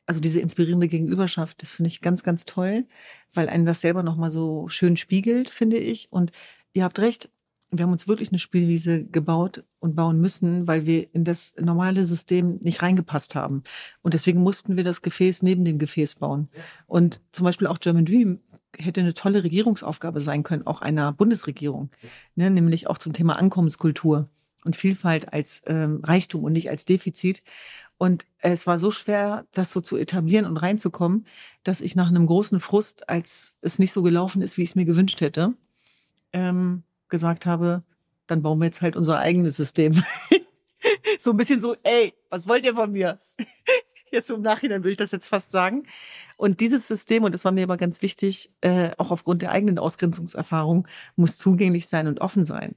also diese inspirierende Gegenüberschaft, das finde ich ganz, ganz toll, weil einen das selber nochmal so schön spiegelt, finde ich. Und ihr habt recht, wir haben uns wirklich eine Spielwiese gebaut und bauen müssen, weil wir in das normale System nicht reingepasst haben. Und deswegen mussten wir das Gefäß neben dem Gefäß bauen. Und zum Beispiel auch German Dream hätte eine tolle Regierungsaufgabe sein können, auch einer Bundesregierung, ne, nämlich auch zum Thema Ankommenskultur und Vielfalt als ähm, Reichtum und nicht als Defizit. Und es war so schwer, das so zu etablieren und reinzukommen, dass ich nach einem großen Frust, als es nicht so gelaufen ist, wie ich es mir gewünscht hätte, ähm, gesagt habe, dann bauen wir jetzt halt unser eigenes System. so ein bisschen so, ey, was wollt ihr von mir? Jetzt im Nachhinein würde ich das jetzt fast sagen. Und dieses System, und das war mir aber ganz wichtig, äh, auch aufgrund der eigenen Ausgrenzungserfahrung, muss zugänglich sein und offen sein.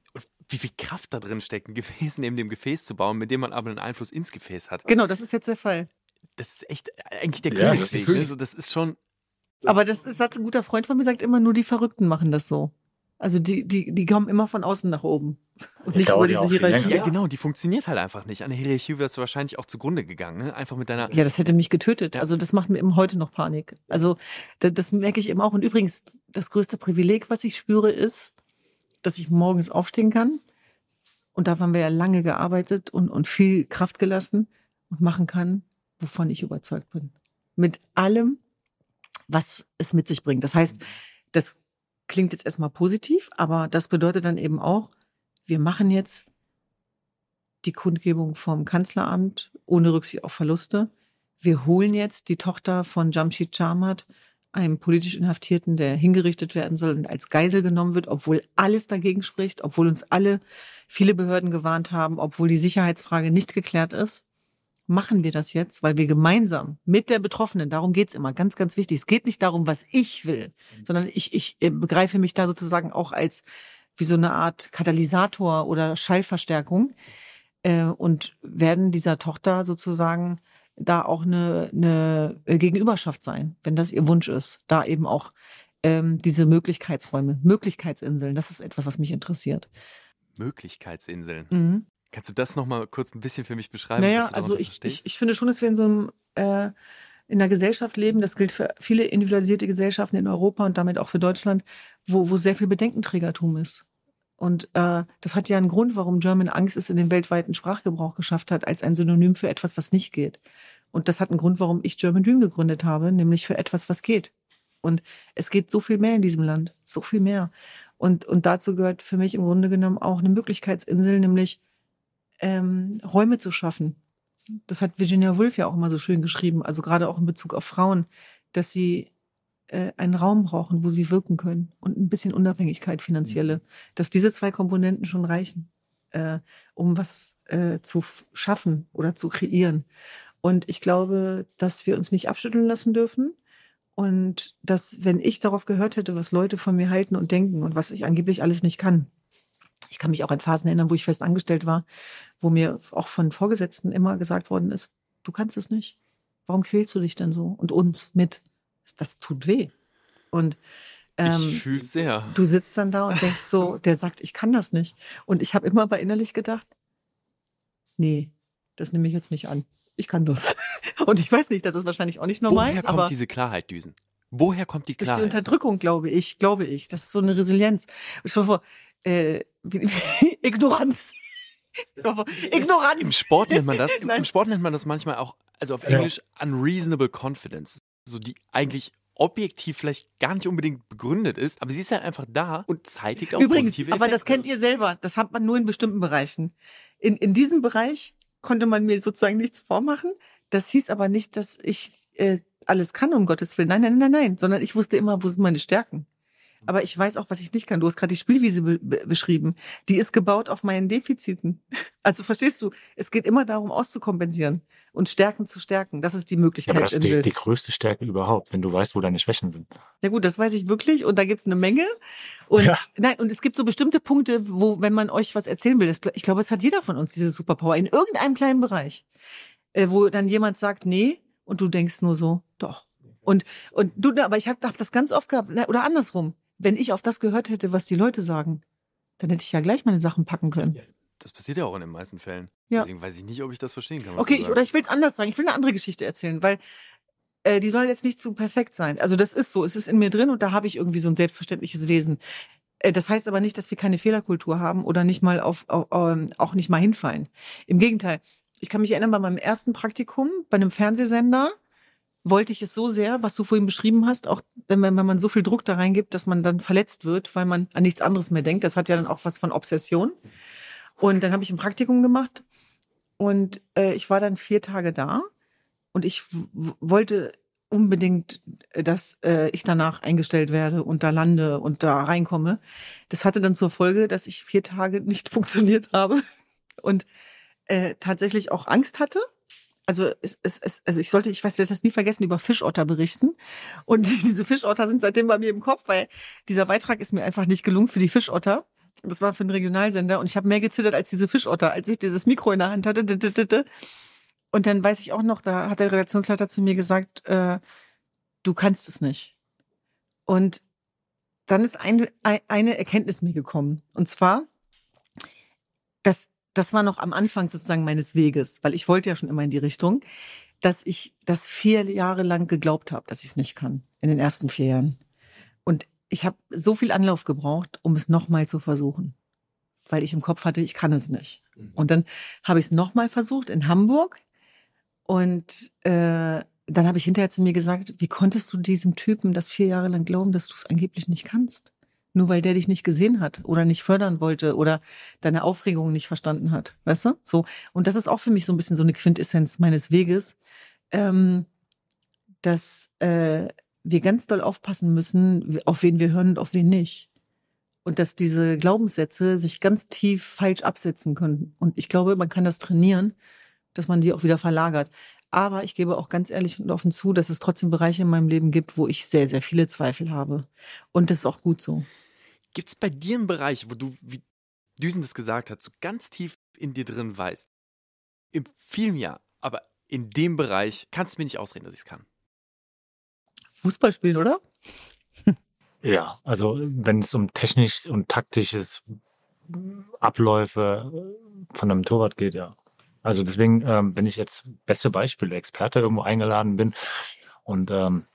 wie viel Kraft da drin steckt, ein Gefäß neben dem Gefäß zu bauen, mit dem man aber einen Einfluss ins Gefäß hat. Genau, das ist jetzt der Fall. Das ist echt eigentlich der Ja, Königsweg. das ist- ne? so, das ist schon. Aber das ist, hat ein guter Freund von mir sagt immer, nur die Verrückten machen das so. Also die, die, die kommen immer von außen nach oben. Und nicht über diese Hierarchie. Ja, genau, die funktioniert halt einfach nicht. An der Hierarchie wärst du wahrscheinlich auch zugrunde gegangen, ne? Einfach mit deiner. Ja, das hätte mich getötet. Ja. Also das macht mir eben heute noch Panik. Also das, das merke ich eben auch. Und übrigens, das größte Privileg, was ich spüre, ist, dass ich morgens aufstehen kann. Und da haben wir ja lange gearbeitet und, und viel Kraft gelassen und machen kann, wovon ich überzeugt bin. Mit allem, was es mit sich bringt. Das heißt, das klingt jetzt erstmal positiv, aber das bedeutet dann eben auch, wir machen jetzt die Kundgebung vom Kanzleramt ohne Rücksicht auf Verluste. Wir holen jetzt die Tochter von Jamshid Chamat, einem politisch Inhaftierten, der hingerichtet werden soll und als Geisel genommen wird, obwohl alles dagegen spricht, obwohl uns alle viele Behörden gewarnt haben, obwohl die Sicherheitsfrage nicht geklärt ist. Machen wir das jetzt, weil wir gemeinsam mit der Betroffenen, darum geht's immer, ganz, ganz wichtig. Es geht nicht darum, was ich will, sondern ich, ich äh, begreife mich da sozusagen auch als wie so eine Art Katalysator oder Schallverstärkung äh, und werden dieser Tochter sozusagen da auch eine, eine Gegenüberschaft sein, wenn das ihr Wunsch ist. Da eben auch ähm, diese Möglichkeitsräume, Möglichkeitsinseln, das ist etwas, was mich interessiert. Möglichkeitsinseln. Mhm. Kannst du das nochmal kurz ein bisschen für mich beschreiben? Naja, also ich, ich, ich finde schon, dass wir in so einem äh, in einer Gesellschaft leben, das gilt für viele individualisierte Gesellschaften in Europa und damit auch für Deutschland, wo, wo sehr viel Bedenkenträgertum ist. Und äh, das hat ja einen Grund, warum German Angst es in den weltweiten Sprachgebrauch geschafft hat, als ein Synonym für etwas, was nicht geht. Und das hat einen Grund, warum ich German Dream gegründet habe, nämlich für etwas, was geht. Und es geht so viel mehr in diesem Land, so viel mehr. Und, und dazu gehört für mich im Grunde genommen auch eine Möglichkeitsinsel, nämlich ähm, Räume zu schaffen. Das hat Virginia Woolf ja auch immer so schön geschrieben, also gerade auch in Bezug auf Frauen, dass sie äh, einen Raum brauchen, wo sie wirken können und ein bisschen Unabhängigkeit finanzielle, dass diese zwei Komponenten schon reichen, äh, um was äh, zu schaffen oder zu kreieren. Und ich glaube, dass wir uns nicht abschütteln lassen dürfen und dass, wenn ich darauf gehört hätte, was Leute von mir halten und denken und was ich angeblich alles nicht kann, ich kann mich auch an Phasen erinnern, wo ich fest angestellt war, wo mir auch von Vorgesetzten immer gesagt worden ist, du kannst es nicht. Warum quälst du dich denn so? Und uns mit. Das tut weh. Und ähm, ich fühl's sehr. du sitzt dann da und denkst so, der sagt, ich kann das nicht. Und ich habe immer aber innerlich gedacht, nee, das nehme ich jetzt nicht an. Ich kann das. Und ich weiß nicht, das ist wahrscheinlich auch nicht normal, Woher kommt diese Klarheit, Düsen? Woher kommt die durch die Klarheit? Unterdrückung, glaube ich, glaube ich. Das ist so eine Resilienz. Ich vor, äh, Ignoranz. Ignoranz. Im Sport nennt man das, im, Sport nennt man das manchmal auch, also auf Ja. Englisch unreasonable confidence. So die eigentlich objektiv vielleicht gar nicht unbedingt begründet ist, aber sie ist halt einfach da und zeitigt auch Übrigens, positive aber das Effekte. kennt ihr selber. Das hat man nur in bestimmten Bereichen. In, in diesem Bereich konnte man mir sozusagen nichts vormachen. Das hieß aber nicht, dass ich äh, alles kann, um Gottes Willen. Nein, nein, nein, nein. Sondern ich wusste immer, wo sind meine Stärken. Aber ich weiß auch, was ich nicht kann. Du hast gerade die Spielwiese be be beschrieben. Die ist gebaut auf meinen Defiziten. Also verstehst du, es geht immer darum, auszukompensieren und Stärken zu stärken. Das ist die Ja, aber das ist die, die größte Stärke überhaupt, wenn du weißt, wo deine Schwächen sind. Ja gut, das weiß ich wirklich und da gibt's eine Menge. Und Ja. nein, und es gibt so bestimmte Punkte, wo, wenn man euch was erzählen will, das, ich glaube, es hat jeder von uns diese Superpower in irgendeinem kleinen Bereich, äh, wo dann jemand sagt, nee, und du denkst nur so, doch. Und und du, aber ich habe hab das ganz oft gehabt, ne, oder andersrum. Wenn ich auf das gehört hätte, was die Leute sagen, dann hätte ich ja gleich meine Sachen packen können. Das passiert ja auch in den meisten Fällen. Ja. Deswegen weiß ich nicht, ob ich das verstehen kann. Okay, ich, oder ich will es anders sagen. Ich will eine andere Geschichte erzählen, weil äh, die soll jetzt nicht zu perfekt sein. Also das ist so, es ist in mir drin und da habe ich irgendwie so ein selbstverständliches Wesen. Äh, das heißt aber nicht, dass wir keine Fehlerkultur haben oder nicht mal auf, auf ähm, auch nicht mal hinfallen. Im Gegenteil. Ich kann mich erinnern, bei meinem ersten Praktikum bei einem Fernsehsender wollte ich es so sehr, was du vorhin beschrieben hast, auch wenn man, wenn man so viel Druck da reingibt, dass man dann verletzt wird, weil man an nichts anderes mehr denkt. Das hat ja dann auch was von Obsession. Und dann habe ich ein Praktikum gemacht und äh, ich war dann vier Tage da und ich wollte unbedingt, äh, dass äh, ich danach eingestellt werde und da lande und da reinkomme. Das hatte dann zur Folge, dass ich vier Tage nicht funktioniert habe und äh, tatsächlich auch Angst hatte. Also es, es, es, also ich sollte, ich weiß, ich werde das nie vergessen, über Fischotter berichten. Und diese Fischotter sind seitdem bei mir im Kopf, weil dieser Beitrag ist mir einfach nicht gelungen für die Fischotter. Das war für einen Regionalsender und ich habe mehr gezittert als diese Fischotter, als ich dieses Mikro in der Hand hatte. Und dann weiß ich auch noch, da hat der Redaktionsleiter zu mir gesagt, äh, du kannst es nicht. Und dann ist eine, eine Erkenntnis mir gekommen. Und zwar, dass das war noch am Anfang sozusagen meines Weges, weil ich wollte ja schon immer in die Richtung, dass ich das vier Jahre lang geglaubt habe, dass ich es nicht kann, in den ersten vier Jahren. Und ich habe so viel Anlauf gebraucht, um es nochmal zu versuchen, weil ich im Kopf hatte, ich kann es nicht. Mhm. Und dann habe ich es nochmal versucht in Hamburg und äh, dann habe ich hinterher zu mir gesagt, wie konntest du diesem Typen das vier Jahre lang glauben, dass du es angeblich nicht kannst? Nur weil der dich nicht gesehen hat oder nicht fördern wollte oder deine Aufregung nicht verstanden hat. Weißt du? So. Und das ist auch für mich so ein bisschen so eine Quintessenz meines Weges, ähm, dass äh, wir ganz doll aufpassen müssen, auf wen wir hören und auf wen nicht. Und dass diese Glaubenssätze sich ganz tief falsch absetzen können. Und ich glaube, man kann das trainieren, dass man die auch wieder verlagert. Aber ich gebe auch ganz ehrlich und offen zu, dass es trotzdem Bereiche in meinem Leben gibt, wo ich sehr, sehr viele Zweifel habe. Und das ist auch gut so. Gibt es bei dir einen Bereich, wo du, wie Düsen das gesagt hat, so ganz tief in dir drin weißt, im vielen Jahr, aber in dem Bereich kannst du mir nicht ausreden, dass ich es kann? Fußball spielen, oder? Ja, also wenn es um technisch und taktisches Abläufe von einem Torwart geht, ja. Also deswegen, ähm, wenn ich jetzt beste Beispiel, Experte irgendwo eingeladen bin und ähm,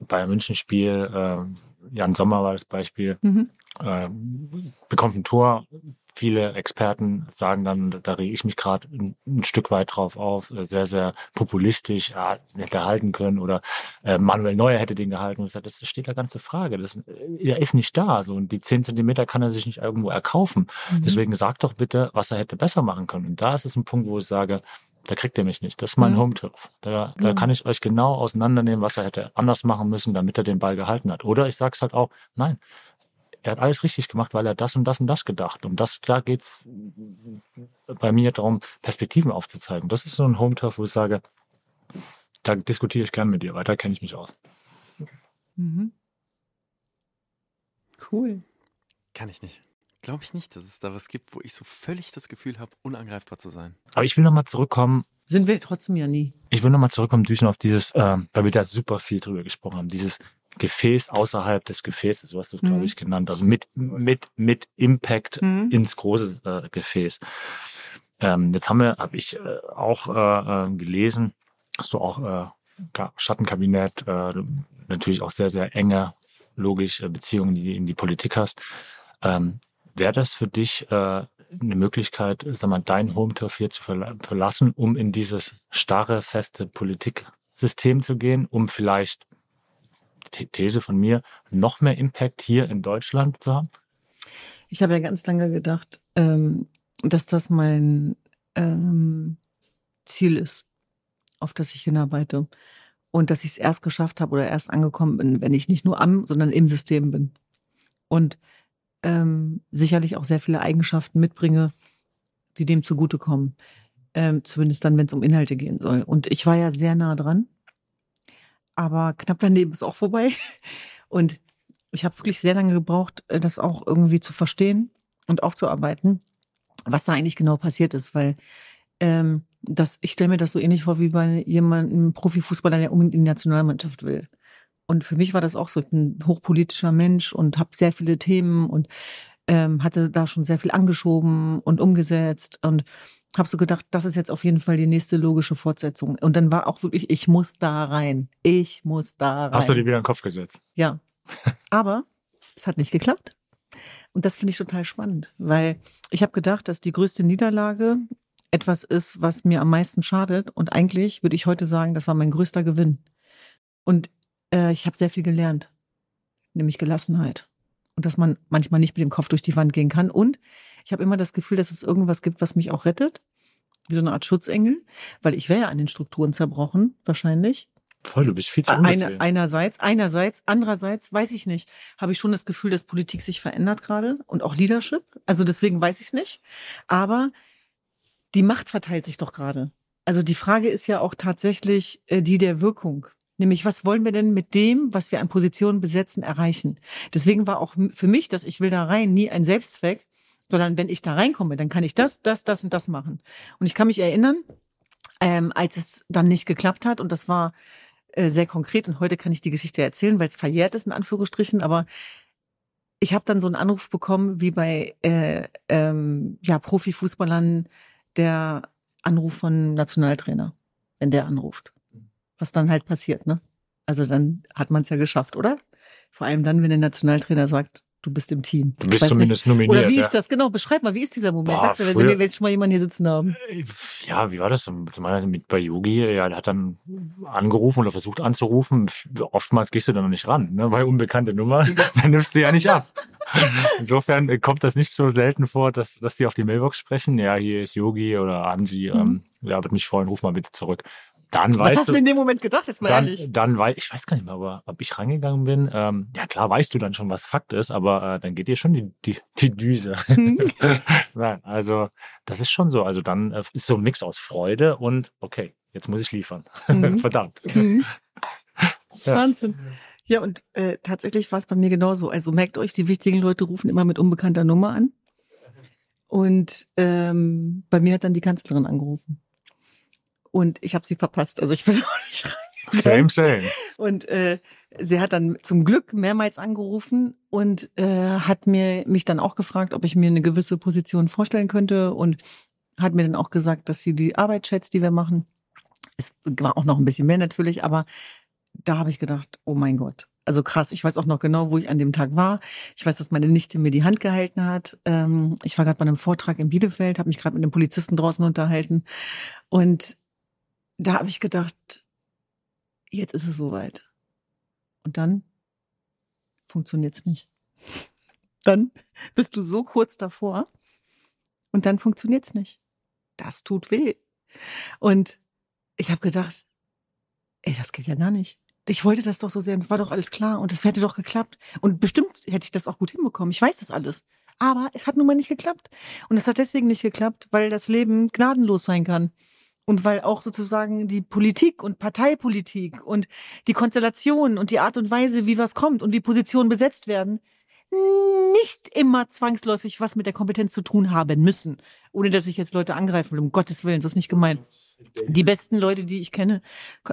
bei einem Münchenspiel, äh, Jan Sommer war das Beispiel, mhm. äh, bekommt ein Tor, viele Experten sagen dann, da rege ich mich gerade ein, ein, Stück weit drauf auf, äh, sehr, sehr populistisch, ja, hätte er halten können oder äh, Manuel Neuer hätte den gehalten. Und das steht da ganze Frage. Das, äh, er ist nicht da. So, und die zehn Zentimeter kann er sich nicht irgendwo erkaufen. Mhm. Deswegen sagt doch bitte, was er hätte besser machen können. Und da ist es ein Punkt, wo ich sage, da kriegt ihr mich nicht. Das ist mein mhm. Home-Turf. Da, da mhm. kann ich euch genau auseinandernehmen, was er hätte anders machen müssen, damit er den Ball gehalten hat. Oder ich sage es halt auch, nein, er hat alles richtig gemacht, weil er das und das und das gedacht. Und das, da geht's bei mir darum, Perspektiven aufzuzeigen. Das ist so ein Home-Turf, wo ich sage, da diskutiere ich gern mit dir, weil da kenne ich mich aus. Mhm. Cool. Kann ich nicht. Glaube ich nicht, dass es da was gibt, wo ich so völlig das Gefühl habe, unangreifbar zu sein. Aber ich will nochmal zurückkommen. Sind wir trotzdem ja nie. Ich will nochmal zurückkommen, Düsen, auf dieses, äh, weil wir da super viel drüber gesprochen haben, dieses Gefäß außerhalb des Gefäßes, so hast du es, mhm. glaube ich, genannt. Also mit, mit, mit Impact mhm. ins große äh, Gefäß. Ähm, jetzt haben wir, habe ich äh, auch äh, äh gelesen, dass du auch äh, Schattenkabinett, äh, natürlich auch sehr, sehr enge, logisch Beziehungen in die, in die Politik hast. Ähm, Wäre das für dich eine Möglichkeit, sag mal, dein Home-Turf hier zu verlassen, um in dieses starre, feste Politiksystem zu gehen, um vielleicht These von mir, noch mehr Impact hier in Deutschland zu haben? Ich habe ja ganz lange gedacht, ähm, dass das mein ähm, Ziel ist, auf das ich hinarbeite. Und dass ich es erst geschafft habe oder erst angekommen bin, wenn ich nicht nur am, sondern im System bin. Und ähm, sicherlich auch sehr viele Eigenschaften mitbringe, die dem zugutekommen. Ähm, zumindest dann, wenn es um Inhalte gehen soll. Und ich war ja sehr nah dran aber knapp daneben ist auch vorbei. Und ich habe wirklich sehr lange gebraucht, äh, das auch irgendwie zu verstehen und aufzuarbeiten, was da eigentlich genau passiert ist, weil ähm, das, ich stelle mir das so ähnlich vor wie bei jemandem Profifußballer, der unbedingt in die Nationalmannschaft will. Und für mich war das auch so ein hochpolitischer Mensch und habe sehr viele Themen und ähm, hatte da schon sehr viel angeschoben und umgesetzt und habe so gedacht, das ist jetzt auf jeden Fall die nächste logische Fortsetzung. Und dann war auch wirklich, ich muss da rein. Ich muss da rein. Hast du dir wieder in den Kopf gesetzt? Ja. Aber es hat nicht geklappt. Und das finde ich total spannend, weil ich habe gedacht, dass die größte Niederlage etwas ist, was mir am meisten schadet. Und eigentlich würde ich heute sagen, das war mein größter Gewinn. Und äh, ich habe sehr viel gelernt, nämlich Gelassenheit. Und dass man manchmal nicht mit dem Kopf durch die Wand gehen kann. Und ich habe immer das Gefühl, dass es irgendwas gibt, was mich auch rettet. Wie so eine Art Schutzengel. Weil ich wäre ja an den Strukturen zerbrochen, wahrscheinlich. Voll, du bist viel zu Eine, Einerseits, einerseits, andererseits weiß ich nicht. Habe ich schon das Gefühl, dass Politik sich verändert gerade und auch Leadership. Also deswegen weiß ich es nicht. Aber die Macht verteilt sich doch gerade. Also die Frage ist ja auch tatsächlich äh, die der Wirkung. Nämlich, was wollen wir denn mit dem, was wir an Positionen besetzen, erreichen? Deswegen war auch für mich, dass ich will da rein, nie ein Selbstzweck, sondern wenn ich da reinkomme, dann kann ich das, das, das und das machen. Und ich kann mich erinnern, ähm, als es dann nicht geklappt hat, und das war äh, sehr konkret, und heute kann ich die Geschichte erzählen, weil es verjährt ist, in Anführungsstrichen, aber ich habe dann so einen Anruf bekommen, wie bei äh, ähm, ja, Profifußballern der Anruf von Nationaltrainer, wenn der anruft. Was dann halt passiert, ne? Also dann hat man es ja geschafft, oder? Vor allem dann, wenn der Nationaltrainer sagt, du bist im Team. Du bist zumindest nicht. nominiert. Oder wie ist das? Genau, beschreib mal, wie ist dieser Moment? Boah, Sag mir, früher- wenn wir jetzt schon mal jemanden hier sitzen haben. Ja, wie war das? Zum einen mit bei Yogi, ja, der hat dann angerufen oder versucht anzurufen. Oftmals gehst du dann noch nicht ran, ne? Weil unbekannte Nummer, dann nimmst du ja nicht ab. Insofern äh, kommt das nicht so selten vor, dass, dass die auf die Mailbox sprechen. Ja, hier ist Yogi oder Ansi, ähm, ja, würde mich freuen, ruf mal bitte zurück. Dann Was weißt hast du. in dem Moment gedacht, jetzt mal dann, ehrlich? dann weiß ich weiß gar nicht mehr, aber ob ich rangegangen bin. Ähm, ja klar, weißt du dann schon, was Fakt ist, aber äh, dann geht dir schon die die, die Düse. Nein, also das ist schon so. Also dann äh, ist so ein Mix aus Freude und okay, jetzt muss ich liefern. Mhm. Verdammt. Mhm. Ja. Wahnsinn. Ja, und äh, tatsächlich war es bei mir genauso. Also merkt euch, die wichtigen Leute rufen immer mit unbekannter Nummer an. Und ähm, bei mir hat dann die Kanzlerin angerufen. Und ich habe sie verpasst. Also ich bin auch nicht Same, rein. same. Und äh, sie hat dann zum Glück mehrmals angerufen und äh, hat mir mich dann auch gefragt, ob ich mir eine gewisse Position vorstellen könnte und hat mir dann auch gesagt, dass sie die Arbeit schätzt, die wir machen. Es war auch noch ein bisschen mehr natürlich, aber da habe ich gedacht, oh mein Gott. Also krass, ich weiß auch noch genau, wo ich an dem Tag war. Ich weiß, dass meine Nichte mir die Hand gehalten hat. Ähm, ich war gerade bei einem Vortrag in Bielefeld, habe mich gerade mit einem Polizisten draußen unterhalten. Und da habe ich gedacht, jetzt ist es soweit. Und dann funktioniert's nicht. Dann bist du so kurz davor und dann funktioniert's nicht. Das tut weh. Und ich habe gedacht, ey, das geht ja gar nicht. Ich wollte das doch so sehr, war doch alles klar und es hätte doch geklappt. Und bestimmt hätte ich das auch gut hinbekommen. Ich weiß das alles. Aber es hat nun mal nicht geklappt. Und es hat deswegen nicht geklappt, weil das Leben gnadenlos sein kann. Und weil auch sozusagen die Politik und Parteipolitik und die Konstellation und die Art und Weise, wie was kommt und wie Positionen besetzt werden, nicht immer zwangsläufig was mit der Kompetenz zu tun haben müssen. Ohne dass ich jetzt Leute angreifen will, um Gottes Willen, so ist nicht gemeint. Die besten Leute, die ich kenne,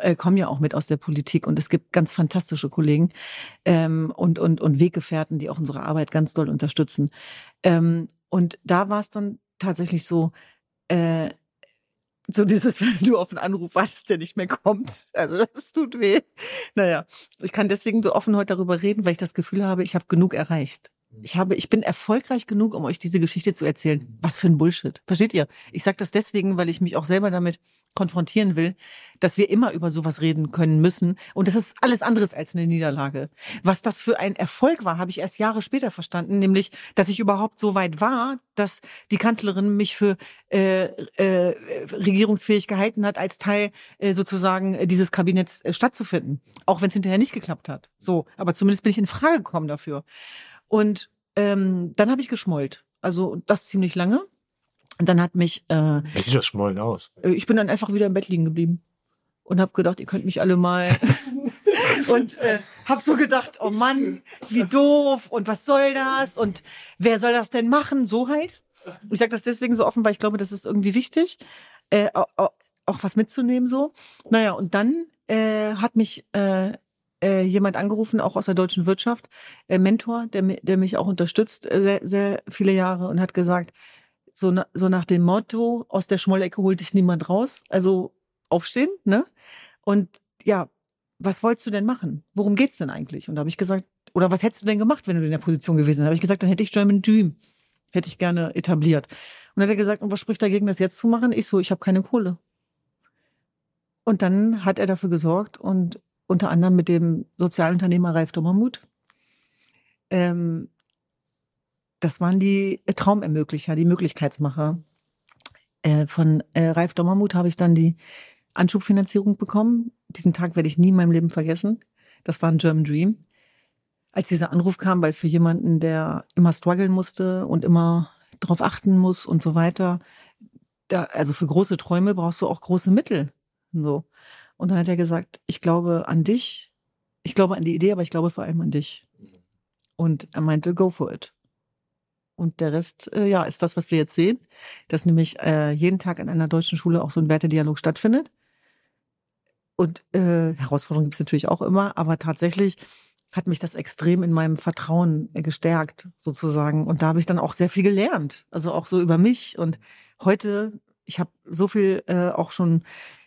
äh, kommen ja auch mit aus der Politik und es gibt ganz fantastische Kollegen ähm, und, und, und Weggefährten, die auch unsere Arbeit ganz doll unterstützen. Ähm, und da war es dann tatsächlich so, äh, so dieses, wenn du auf einen Anruf wartest, der nicht mehr kommt. Also das tut weh. Naja, ich kann deswegen so offen heute darüber reden, weil ich das Gefühl habe, ich habe genug erreicht. Ich habe, ich bin erfolgreich genug, um euch diese Geschichte zu erzählen. Was für ein Bullshit. Versteht ihr? Ich sage das deswegen, weil ich mich auch selber damit konfrontieren will, dass wir immer über sowas reden können müssen. Und das ist alles anderes als eine Niederlage. Was das für ein Erfolg war, habe ich erst Jahre später verstanden, nämlich, dass ich überhaupt so weit war, dass die Kanzlerin mich für äh, äh, regierungsfähig gehalten hat, als Teil äh, sozusagen dieses Kabinetts äh, stattzufinden. Auch wenn es hinterher nicht geklappt hat. So, aber zumindest bin ich in Frage gekommen dafür. Und ähm, dann habe ich geschmollt. Also das ziemlich lange. Und dann hat mich, äh, Wie sieht das schmollen aus? äh, ich bin dann einfach wieder im Bett liegen geblieben und habe gedacht, ihr könnt mich alle mal und äh, habe so gedacht, oh Mann, wie doof und was soll das und wer soll das denn machen? So halt. Ich sage das deswegen so offen, weil ich glaube, das ist irgendwie wichtig, äh, auch, auch was mitzunehmen so. Naja, und dann äh, hat mich äh, äh, jemand angerufen, auch aus der deutschen Wirtschaft, äh, Mentor, der, der mich auch unterstützt, äh, sehr, sehr viele Jahre und hat gesagt, so, na, so nach dem Motto, aus der Schmollecke holt dich niemand raus. Also aufstehen, ne? Und ja, was wolltest du denn machen? Worum geht's denn eigentlich? Und da habe ich gesagt, oder was hättest du denn gemacht, wenn du in der Position gewesen wärst? habe ich gesagt, dann hätte ich German Dream, hätte ich gerne etabliert. Und dann hat er gesagt, und was spricht dagegen, das jetzt zu machen? Ich so, ich habe keine Kohle. Und dann hat er dafür gesorgt und unter anderem mit dem Sozialunternehmer Ralf Dommermuth. Ähm, das waren die Traumermöglicher, die Möglichkeitsmacher. Äh, von äh, Ralf Dommermuth habe ich dann die Anschubfinanzierung bekommen. Diesen Tag werde ich nie in meinem Leben vergessen. Das war ein German Dream. Als dieser Anruf kam, weil für jemanden, der immer strugglen musste und immer darauf achten muss und so weiter, da, also für große Träume brauchst du auch große Mittel. So. Und dann hat er gesagt, ich glaube an dich, ich glaube an die Idee, aber ich glaube vor allem an dich. Und er meinte, go for it. Und der Rest, äh, ja, ist das, was wir jetzt sehen, dass nämlich äh, jeden Tag in einer deutschen Schule auch so ein Wertedialog stattfindet. Und äh, Herausforderungen gibt es natürlich auch immer, aber tatsächlich hat mich das extrem in meinem Vertrauen äh, gestärkt, sozusagen. Und da habe ich dann auch sehr viel gelernt. Also auch so über mich. Und heute, ich habe so viel äh, auch schon,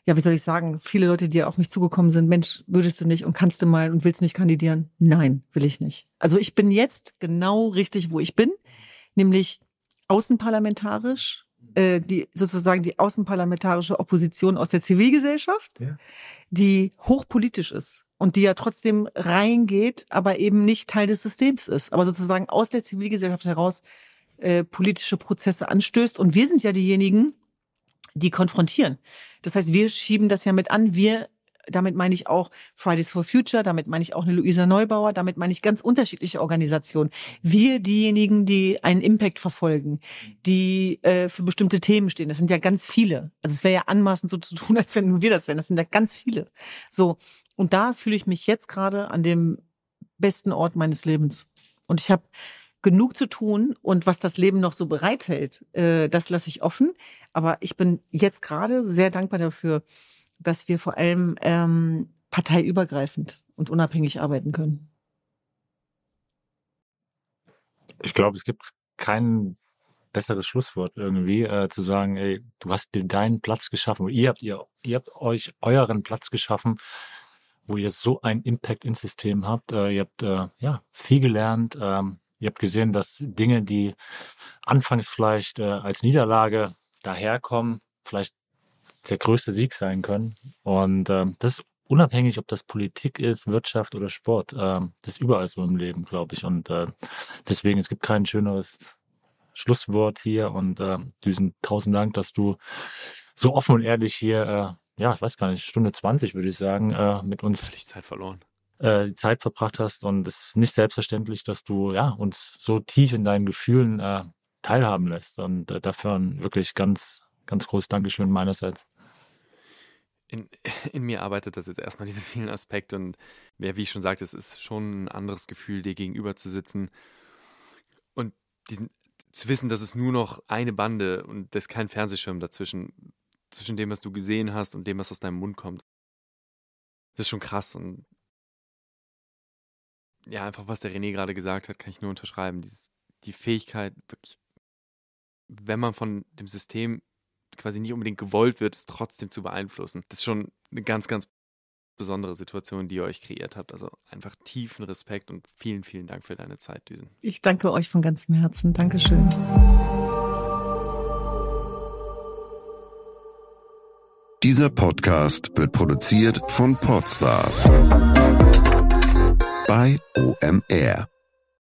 ja, wie soll ich sagen, viele Leute, die auf mich zugekommen sind, Mensch, würdest du nicht und kannst du mal und willst nicht kandidieren? Nein, will ich nicht. Also ich bin jetzt genau richtig, wo ich bin, nämlich außenparlamentarisch äh, die sozusagen die außenparlamentarische Opposition aus der Zivilgesellschaft, ja. die hochpolitisch ist und die ja trotzdem reingeht, aber eben nicht Teil des Systems ist, aber sozusagen aus der Zivilgesellschaft heraus äh, politische Prozesse anstößt. Und wir sind ja diejenigen, die konfrontieren. Das heißt, wir schieben das ja mit an. Wir damit meine ich auch Fridays for Future, damit meine ich auch eine Luisa Neubauer, damit meine ich ganz unterschiedliche Organisationen. Wir diejenigen, die einen Impact verfolgen, die äh, für bestimmte Themen stehen. Das sind ja ganz viele. Also es wäre ja anmaßend so zu tun, als wenn wir das wären. Das sind ja ganz viele. So. Und da fühle ich mich jetzt gerade an dem besten Ort meines Lebens. Und ich habe genug zu tun und was das Leben noch so bereithält, äh, das lasse ich offen. Aber ich bin jetzt gerade sehr dankbar dafür, dass wir vor allem ähm, parteiübergreifend und unabhängig arbeiten können. Ich glaube, es gibt kein besseres Schlusswort irgendwie, äh, zu sagen, ey, du hast dir deinen Platz geschaffen, ihr habt ihr, ihr habt euch euren Platz geschaffen, wo ihr so einen Impact ins System habt. Äh, ihr habt äh, ja viel gelernt. Ähm, ihr habt gesehen, dass Dinge, die anfangs vielleicht äh, als Niederlage daherkommen, vielleicht der größte Sieg sein können. Und ähm, das ist unabhängig, ob das Politik ist, Wirtschaft oder Sport. Ähm, das ist überall so im Leben, glaube ich. Und äh, deswegen, es gibt kein schöneres Schlusswort hier. Und äh, diesen tausend Dank, dass du so offen und ehrlich hier, äh, ja, ich weiß gar nicht, Stunde 20 würde ich sagen, äh, mit uns. Völlig Zeit verloren. Äh, Zeit verbracht hast. Und es ist nicht selbstverständlich, dass du ja uns so tief in deinen Gefühlen äh, teilhaben lässt. Und äh, dafür ein wirklich ganz, ganz großes Dankeschön meinerseits in, in mir arbeitet das jetzt erstmal diese vielen Aspekte und ja, wie ich schon sagte, es ist schon ein anderes Gefühl, dir gegenüber zu sitzen und diesen, zu wissen, dass es nur noch eine Bande und da ist kein Fernsehschirm dazwischen, zwischen dem, was du gesehen hast und dem, was aus deinem Mund kommt. Das ist schon krass und ja, einfach was der René gerade gesagt hat, kann ich nur unterschreiben. Dieses, die Fähigkeit, wirklich, wenn man von dem System quasi nicht unbedingt gewollt wird, es trotzdem zu beeinflussen. Das ist schon eine ganz, ganz besondere Situation, die ihr euch kreiert habt. Also einfach tiefen Respekt und vielen, vielen Dank für deine Zeit, Düsen. Ich danke euch von ganzem Herzen. Dankeschön. Dieser Podcast wird produziert von Podstars bei OMR.